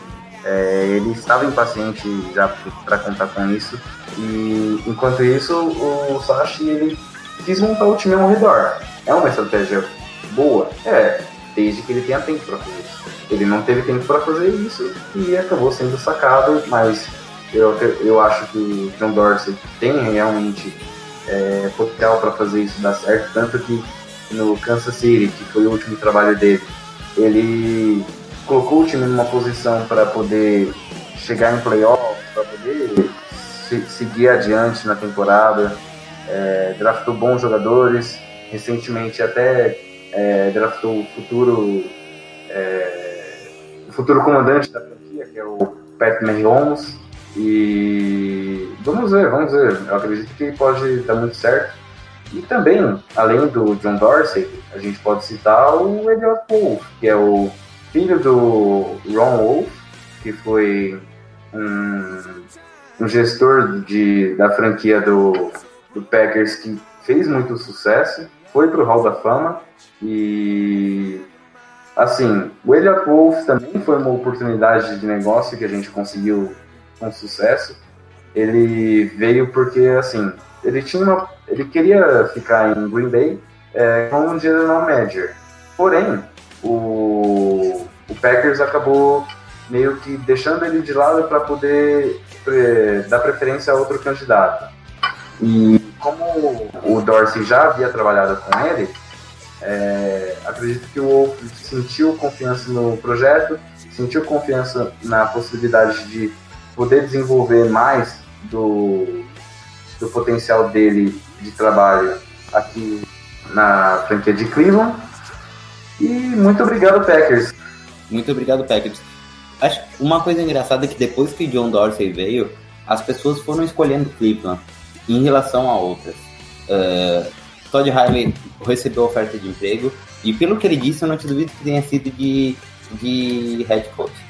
É, ele estava impaciente já para contar com isso. E enquanto isso, o Sashi ele quis montar o time ao redor. É uma estratégia boa? É, desde que ele tenha tempo para fazer isso. Ele não teve tempo para fazer isso e acabou sendo sacado, mas eu, eu acho que o John Dorsey tem realmente é, potencial para fazer isso dar certo, tanto que no Kansas City, que foi o último trabalho dele, ele colocou o time numa posição para poder chegar em playoffs, para poder se- seguir adiante na temporada, é, draftou bons jogadores, recentemente até é, draftou o futuro, é, futuro comandante da franquia, que é o Pat Mahomes, e vamos ver, vamos ver, eu acredito que pode dar muito certo. E também, além do John Dorsey, a gente pode citar o Elliot Wolf, que é o filho do Ron Wolf, que foi um, um gestor de, da franquia do, do Packers que fez muito sucesso, foi pro Hall da Fama e assim, o Elliot Wolf também foi uma oportunidade de negócio que a gente conseguiu com sucesso. Ele veio porque assim, ele tinha uma, ele queria ficar em Green Bay é, como um general manager. Porém, o, o Packers acabou meio que deixando ele de lado para poder é, dar preferência a outro candidato. E como o Dorsey já havia trabalhado com ele, é, acredito que o Wolf sentiu confiança no projeto, sentiu confiança na possibilidade de poder desenvolver mais do, do potencial dele de trabalho aqui na franquia de Cleveland. E muito obrigado, Packers. Muito obrigado, Packers. Acho uma coisa engraçada é que depois que John Dorsey veio, as pessoas foram escolhendo Cleveland em relação a outras. Uh, Todd Riley recebeu oferta de emprego e pelo que ele disse, eu não te duvido que tenha sido de, de head coach.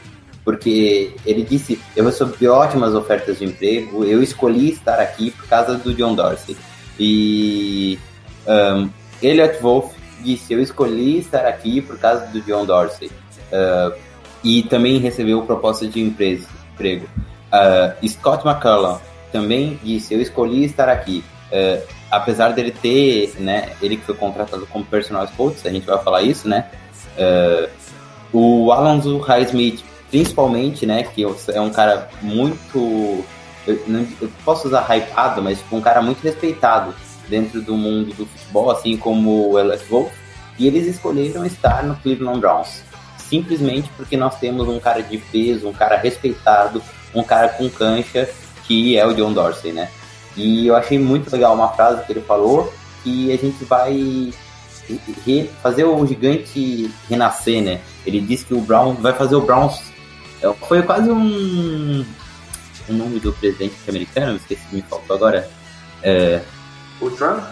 Porque ele disse, eu recebi ótimas ofertas de emprego, eu escolhi estar aqui por causa do John Dorsey. E um, Elliot Wolf disse, eu escolhi estar aqui por causa do John Dorsey. Uh, e também recebeu proposta de empresa, emprego. Uh, Scott McCullough também disse, eu escolhi estar aqui. Uh, apesar dele ter, né, ele que foi contratado como personal coach, a gente vai falar isso, né? O Alonso Highsmith, principalmente, né, que é um cara muito, eu, não, eu posso usar hypado, mas tipo, um cara muito respeitado dentro do mundo do futebol, assim como o Elliot Wolf, e eles escolheram estar no Cleveland Browns simplesmente porque nós temos um cara de peso, um cara respeitado, um cara com cancha, que é o John Dorsey, né? E eu achei muito legal uma frase que ele falou, que a gente vai fazer o gigante renascer, né? Ele disse que o Brown vai fazer o Browns. Foi quase um. O nome do presidente americano, esqueci, me faltou agora. É, o Trump?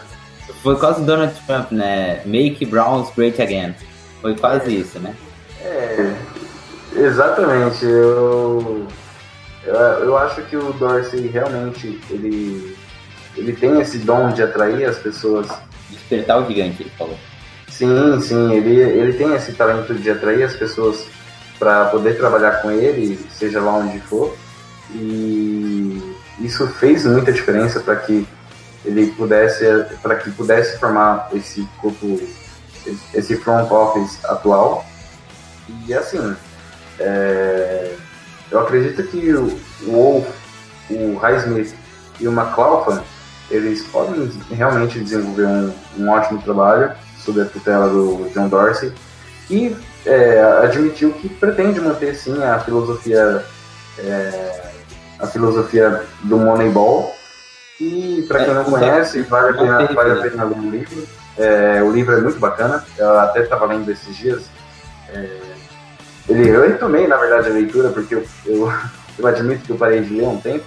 Foi quase Donald Trump, né? Make Browns great again. Foi quase isso, né? É, exatamente. Eu, eu, eu acho que o Dorsey realmente ele, ele tem esse dom de atrair as pessoas. Despertar o gigante, ele falou. Sim, sim, ele, ele tem esse talento de atrair as pessoas para poder trabalhar com ele, seja lá onde for. E isso fez muita diferença para que ele pudesse para que pudesse formar esse corpo esse front office atual e assim, é, eu acredito que o Wolf, o Highsmith e o McLaughlin, eles podem realmente desenvolver um, um, ótimo trabalho sob a tutela do John Dorsey, que é, admitiu que pretende manter sim a filosofia é, a filosofia do Moneyball. E para quem não conhece, vale a pena, vale a pena ler o livro. É, o livro é muito bacana. Eu até estava lendo esses dias. É, ele, eu retomei, na verdade, a leitura, porque eu, eu, eu, admito que eu parei de ler há um tempo.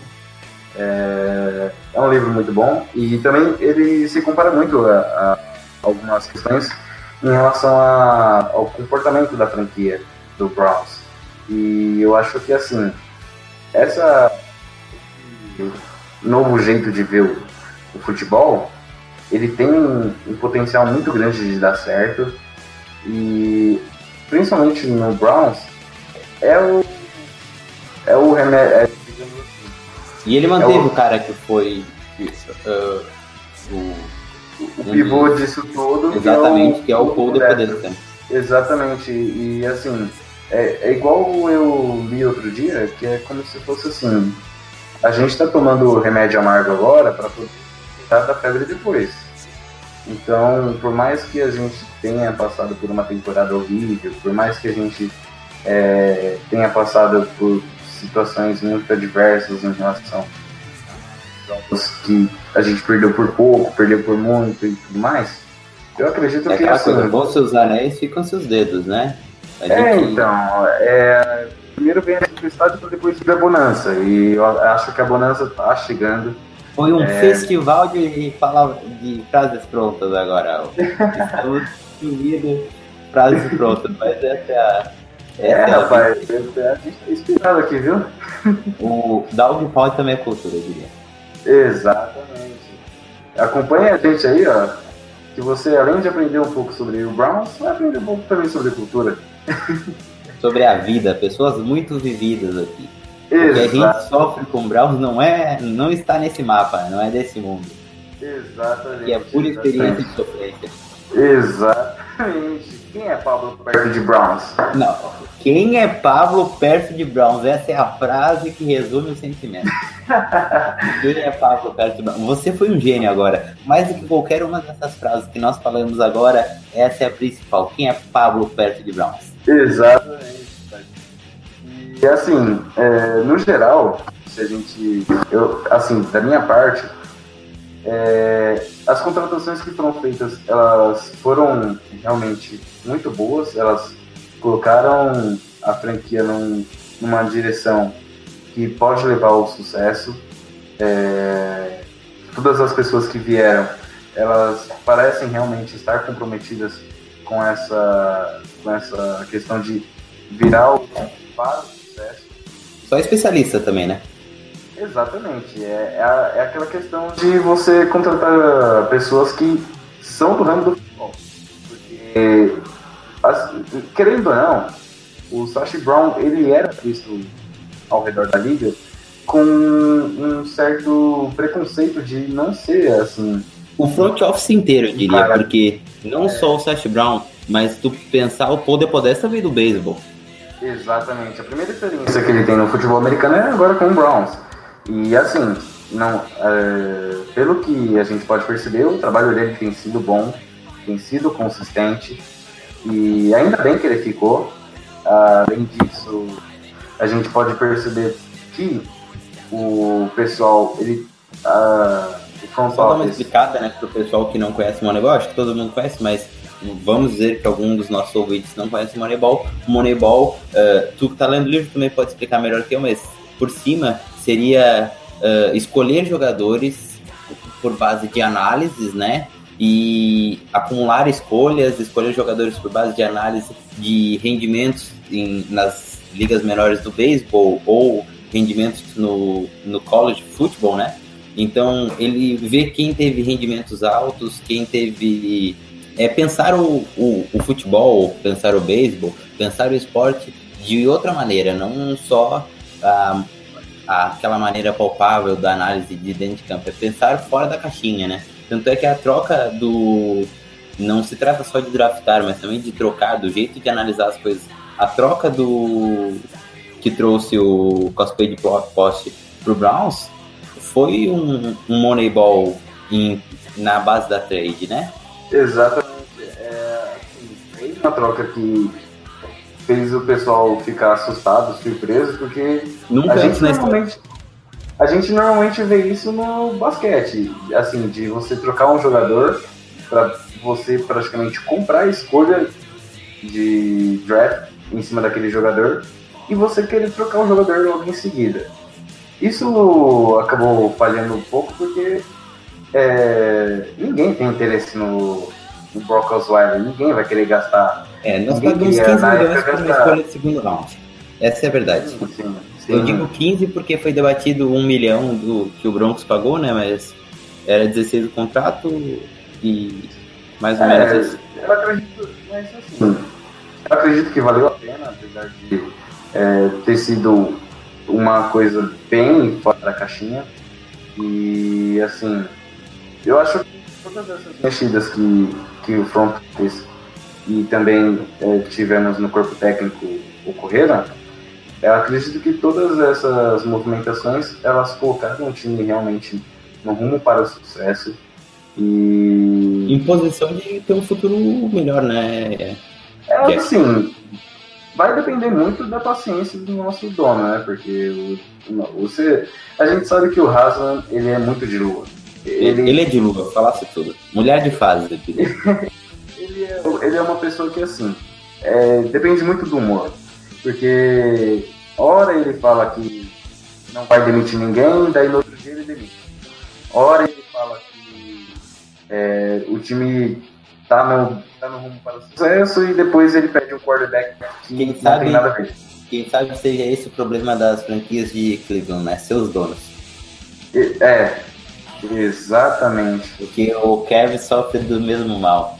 É, é, um livro muito bom e também ele se compara muito a, a algumas questões em relação a, ao comportamento da franquia do Browns. E eu acho que, assim, essa novo jeito de ver o, o futebol, ele tem um, um potencial muito grande de dar certo e principalmente no Browns, é o. É o remédio. É, assim, e ele manteve é o... o, cara que foi. Uh, o, o pivô disso tudo. Exatamente, que é o, que é o Cole Poderson. Exatamente, e assim, é, é igual eu li outro dia, que é como se fosse assim: a gente tá tomando remédio amargo agora para poder cuidar da febre depois. Então, por mais que a gente tenha passado por uma temporada horrível, por mais que a gente é, tenha passado por situações muito adversas em relação jogos que a gente perdeu por pouco, perdeu por muito e tudo mais, eu acredito É que aquela assim, coisa, vão seus anéis, ficam seus dedos, né? A É, gente- então, é, primeiro vem a tempestade para depois vir a bonança. E eu acho que a bonança tá chegando. Foi um É. festival de, palavras, de frases prontas agora. Estamos unidos frases prontas, mas essa é a. É, Essa é a rapaz, a gente tá inspirado aqui, viu? O Dog Pau também é cultura, eu diria. Exatamente. Acompanhe a gente aí, ó. Que você, além de aprender um pouco sobre o Browns, vai aprender um pouco também sobre cultura. Sobre a vida, pessoas muito vividas aqui. O que a Exato, gente sofre com Browns não é, não está nesse mapa, não é desse mundo. exatamente. E é pura experiência de sofrência. Exatamente. Quem é Pablo perto de Browns? Não. Quem é Pablo perto de Browns? Essa é a frase que resume o sentimento. Quem é Pablo perto de Browns? Você foi um gênio agora. Mais do que qualquer uma dessas frases que nós falamos agora, essa é a principal. Quem é Pablo perto de Browns? Exatamente. E assim, é, no geral, se a gente. Eu, assim, da minha parte, é, as contratações que foram feitas, elas foram realmente muito boas, elas colocaram a franquia num- numa direção que pode levar ao sucesso. É, todas as pessoas que vieram, elas parecem realmente estar comprometidas com essa, com essa questão de virar o para o sucesso. Só especialista também, né? Exatamente. É, é, é aquela questão de você contratar pessoas que são do ramo do futebol. Porque, as- querendo ou não, o Sashi Brown ele era visto ao redor da liga com um certo preconceito de não ser assim. O front office inteiro, eu diria, Cara. porque não só o Sash Brown, mas tu pensar o Paul Podesta veio do beisebol. Exatamente. A primeira experiência que ele tem no futebol americano é agora com o Browns. E assim, não, é, pelo que a gente pode perceber, o trabalho dele tem sido bom, tem sido consistente. E ainda bem que ele ficou. Além disso, a gente pode perceber que o pessoal, ele. ah, o front Só dar uma office, explicada, né, pro pessoal que não conhece o Moneyball, acho que todo mundo conhece, mas vamos dizer que algum dos nossos ouvintes não conhece o Moneyball. O Moneyball, eh, tu que tá lendo o livro também pode explicar melhor que eu, mas por cima seria eh, escolher jogadores por base de análises, né? E acumular escolhas, escolher jogadores por base de análise de rendimentos em- nas ligas menores do beisebol ou rendimentos no, no college football, né? Então ele vê quem teve rendimentos altos, quem teve. É pensar o, o, o futebol, pensar o beisebol, pensar o esporte de outra maneira, não só a, a- aquela maneira palpável da análise de dentro de campo, é pensar fora da caixinha, né? Tanto é que a troca do. Não se trata só de draftar, mas também de trocar, do jeito de analisar as coisas. A troca do. que trouxe o cosplay de poste pro Browns foi um, um Moneyball em- na base da trade, né? Exatamente. É, assim, uma troca que fez o pessoal ficar assustado, surpreso, porque Nunca a gente, normalmente, a gente normalmente vê isso no basquete. Assim, de você trocar um jogador para você praticamente comprar a escolha de draft em cima daquele jogador e você querer trocar o jogador logo em seguida. Isso acabou falhando um pouco porque é, ninguém tem interesse no, no Brock Osweiler, ninguém vai querer gastar. É, nós Ninguém pagamos queria, 15 na milhões por uma escolha de segundo round. Essa é a verdade. Sim, sim, Eu sim. digo 15 porque foi debatido um milhão do que o Broncos pagou, né? Mas era 16 o contrato e mais ou menos É, isso. eu acredito, mas assim, eu acredito que valeu a pena, apesar de é, ter sido uma coisa bem fora da caixinha. E assim, eu acho que todas essas mexidas que, que o front fez e também é, tivemos no corpo técnico ocorreram, eu acredito que todas essas movimentações elas colocaram o time realmente no rumo para o sucesso e em posição de ter um futuro melhor, né? É Que- assim, vai depender muito da paciência do nosso dono, né? Porque o, você, a gente sabe que o Haslam, ele é muito de lua. Ele, ele é de lua, falasse tudo. Mulher de fase. ele é, ele é uma pessoa que, assim, é, depende muito do humor. Porque, hora ele fala que não vai demitir ninguém, daí no outro dia ele demite. Hora ele fala que é, o time tá no, tá no rumo para o sucesso e depois ele pede um quarterback que Quem não sabe- tem nada a ver. Quem sabe seja esse o problema das franquias de Cleveland, né? Seus donos. É, exatamente, Porque o Kevin sofre do mesmo mal.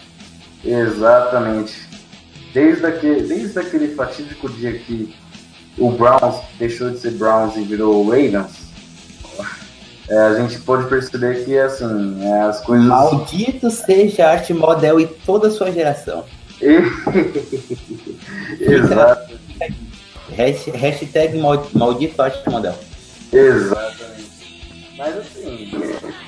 Exatamente. Desde aquele, desde aquele fatídico dia que o Browns deixou de ser Browns e virou Ravens, é, a gente pode perceber que assim, é, as coisas. Maldito seja Art Model e toda a sua geração. Exato, Hash- Hashtag mal- maldito Art Model. exatamente. Mas assim,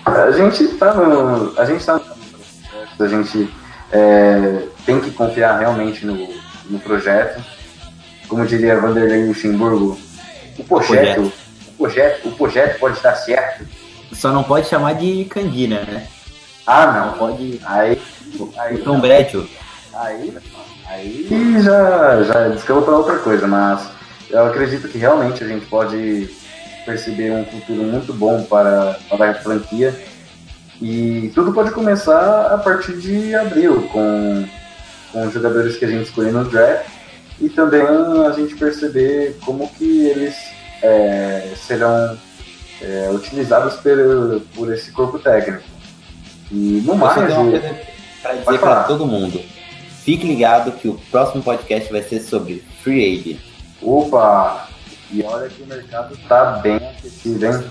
a gente tá no. A gente tá no processo, a gente é, tem que confiar realmente no, no projeto. Como diria Vanderlei Luxemburgo, o projeto, o projeto, o projeto pode estar certo. Só não pode chamar de Candina, né? Ah Não não, pode. aí, O aí, Tom Brady, aí, aí já, já descamba para outra coisa, mas eu acredito que realmente a gente pode perceber um futuro muito bom para, para a franquia. E tudo pode começar a partir de abril, com, com os jogadores que a gente escolher no draft. E também a gente perceber como que eles é, serão é, utilizados por, por esse corpo técnico. E no mais, pra dizer falar. todo mundo. Fique ligado que o próximo podcast vai ser sobre Free Agent. opa! E olha que o mercado tá bem aquecido, hein?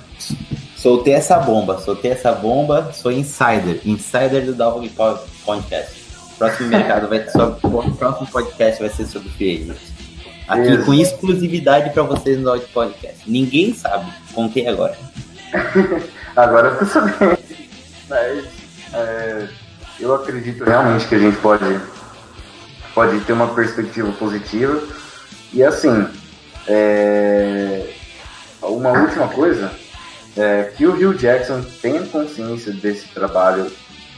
Soltei essa bomba, soltei essa bomba, sou insider, insider do Dog Podcast. Próximo mercado vai sobre, o próximo podcast vai ser sobre Free. Aqui Isso. com exclusividade pra vocês no Dog Podcast. Ninguém sabe, contei agora. Agora eu fico sabendo. Mas é, eu acredito realmente que a gente pode, pode ter uma perspectiva positiva. E assim, é, uma última coisa é que o Rio Jackson tenha consciência desse trabalho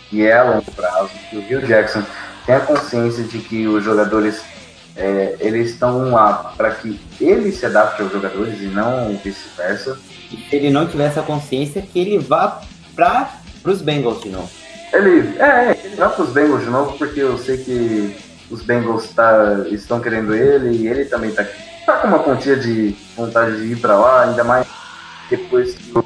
que é a longo prazo, que o Rio Jackson tenha consciência de que os jogadores é, eles estão lá para que ele se adapte aos jogadores e não vice-versa. E se ele não tiver essa consciência, que ele vá para os Bengals de novo. Ele, é, é, ele vai pros Bengals de novo, porque eu sei que os Bengals tá, estão querendo ele e ele também tá, tá com uma pontinha de vontade de ir pra lá, ainda mais depois que, o-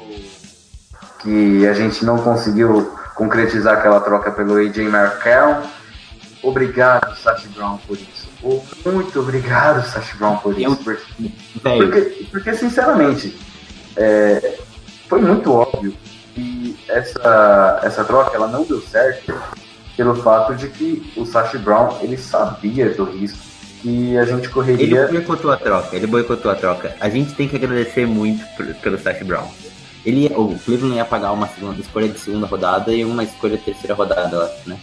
que a gente não conseguiu concretizar aquela troca pelo AJ Markel. Obrigado, Sash Brown, por isso. Muito obrigado, Sash Brown, por isso. Porque, porque, porque, sinceramente, é, foi muito óbvio que essa, essa troca ela não deu certo pelo fato de que o Sash Brown ele sabia do risco que a gente ele correria. boicotou a troca, ele boicotou a troca. A gente tem que agradecer muito pelo Sash Brown. Ele, o Cleveland ia pagar uma segunda escolha de segunda rodada e uma escolha de terceira rodada, eu acho, né?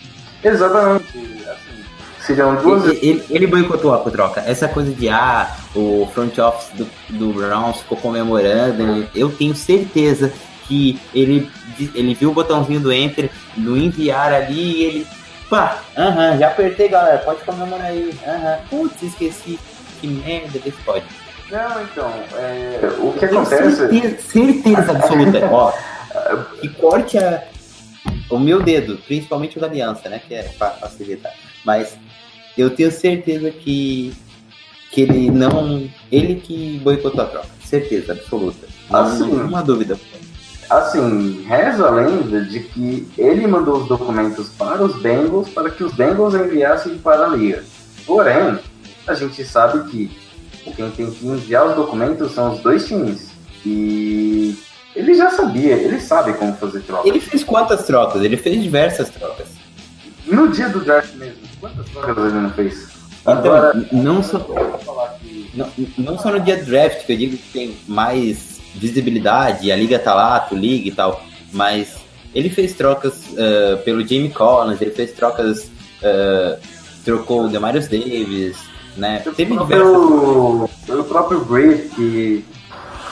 Exatamente. Assim, seriam duas. Ele, ele, ele boicotou a troca. Essa coisa de ah, o front office do, do Browns ficou comemorando. Eu tenho certeza que ele, ele viu o botãozinho do enter no enviar ali e ele. Pá, aham, já apertei, galera. Pode comemorar aí. Aham, putz, esqueci. Que merda, vê se pode. Não, então, é, o que acontece. certeza, certeza absoluta. Ó, que corte a, o meu dedo, principalmente o da aliança, né? Que é pra facilitar. Mas eu tenho certeza que, que ele não. Ele que boicotou a troca. Certeza absoluta. Não, Assim. uma dúvida. Assim, reza a lenda de que ele mandou os documentos para os Bengals para que os Bengals enviassem para a liga. Porém, a gente sabe que quem tem que enviar os documentos são os dois times. E ele já sabia, ele sabe como fazer troca. Ele fez quantas trocas? Ele fez diversas trocas. No dia do draft mesmo, quantas trocas ele não fez? Então, não só. que Não, não só no dia do draft, que eu digo que tem mais visibilidade, a liga tá lá, tu liga e tal, mas ele fez trocas uh, pelo Jamie Collins, ele fez trocas, uh, trocou o Demarius Davis, né? Teve Pelo, diversas... pelo próprio Brave, que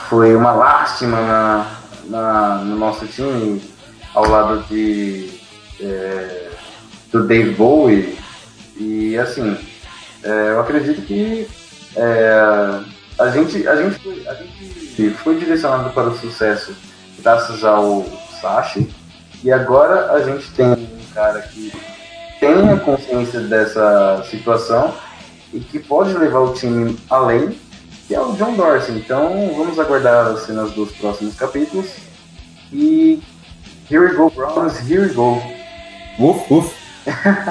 foi uma lástima na, na- no nosso time, ao lado de é, do Dave Bowie. E assim, é, eu acredito que é, a, gente, a, gente foi, a gente foi direcionado para o sucesso graças ao Sashi. E agora a gente tem um cara que tem a consciência dessa situação e que pode levar o time além, que é o John Dorsey. Então vamos aguardar as cenas dos próximos capítulos. E here we go, Browns, here we go. Uf, uf.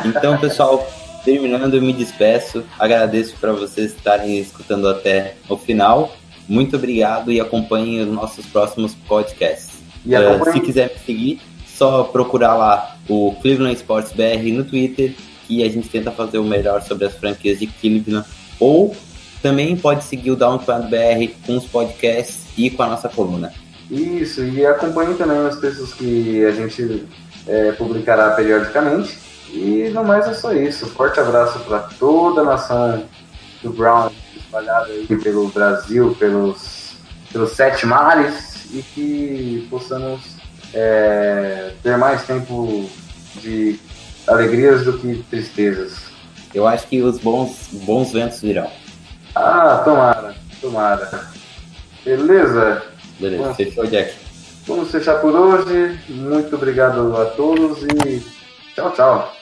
Então, pessoal, terminando, eu me despeço. Agradeço para vocês estarem escutando até o final. Muito obrigado e acompanhem os nossos próximos podcasts. E Uh, se quiser me seguir, só procurar lá o Cleveland Sports BR no Twitter, que a gente tenta fazer o melhor sobre as franquias de Cleveland. Ou também pode seguir o Downtown BR com os podcasts e com a nossa coluna. Isso, e acompanhe também os textos que a gente é, publicará periodicamente. E no mais é só isso. Forte abraço para toda a nação do Brown espalhada aí pelo Brasil, pelos, pelos sete mares e que possamos é, ter mais tempo de alegrias do que tristezas. Eu acho que os bons, bons ventos virão. Ah, tomara, tomara. Beleza? Beleza, Bom. fechou, Jack. Vamos fechar por hoje. Muito obrigado a todos e tchau, tchau.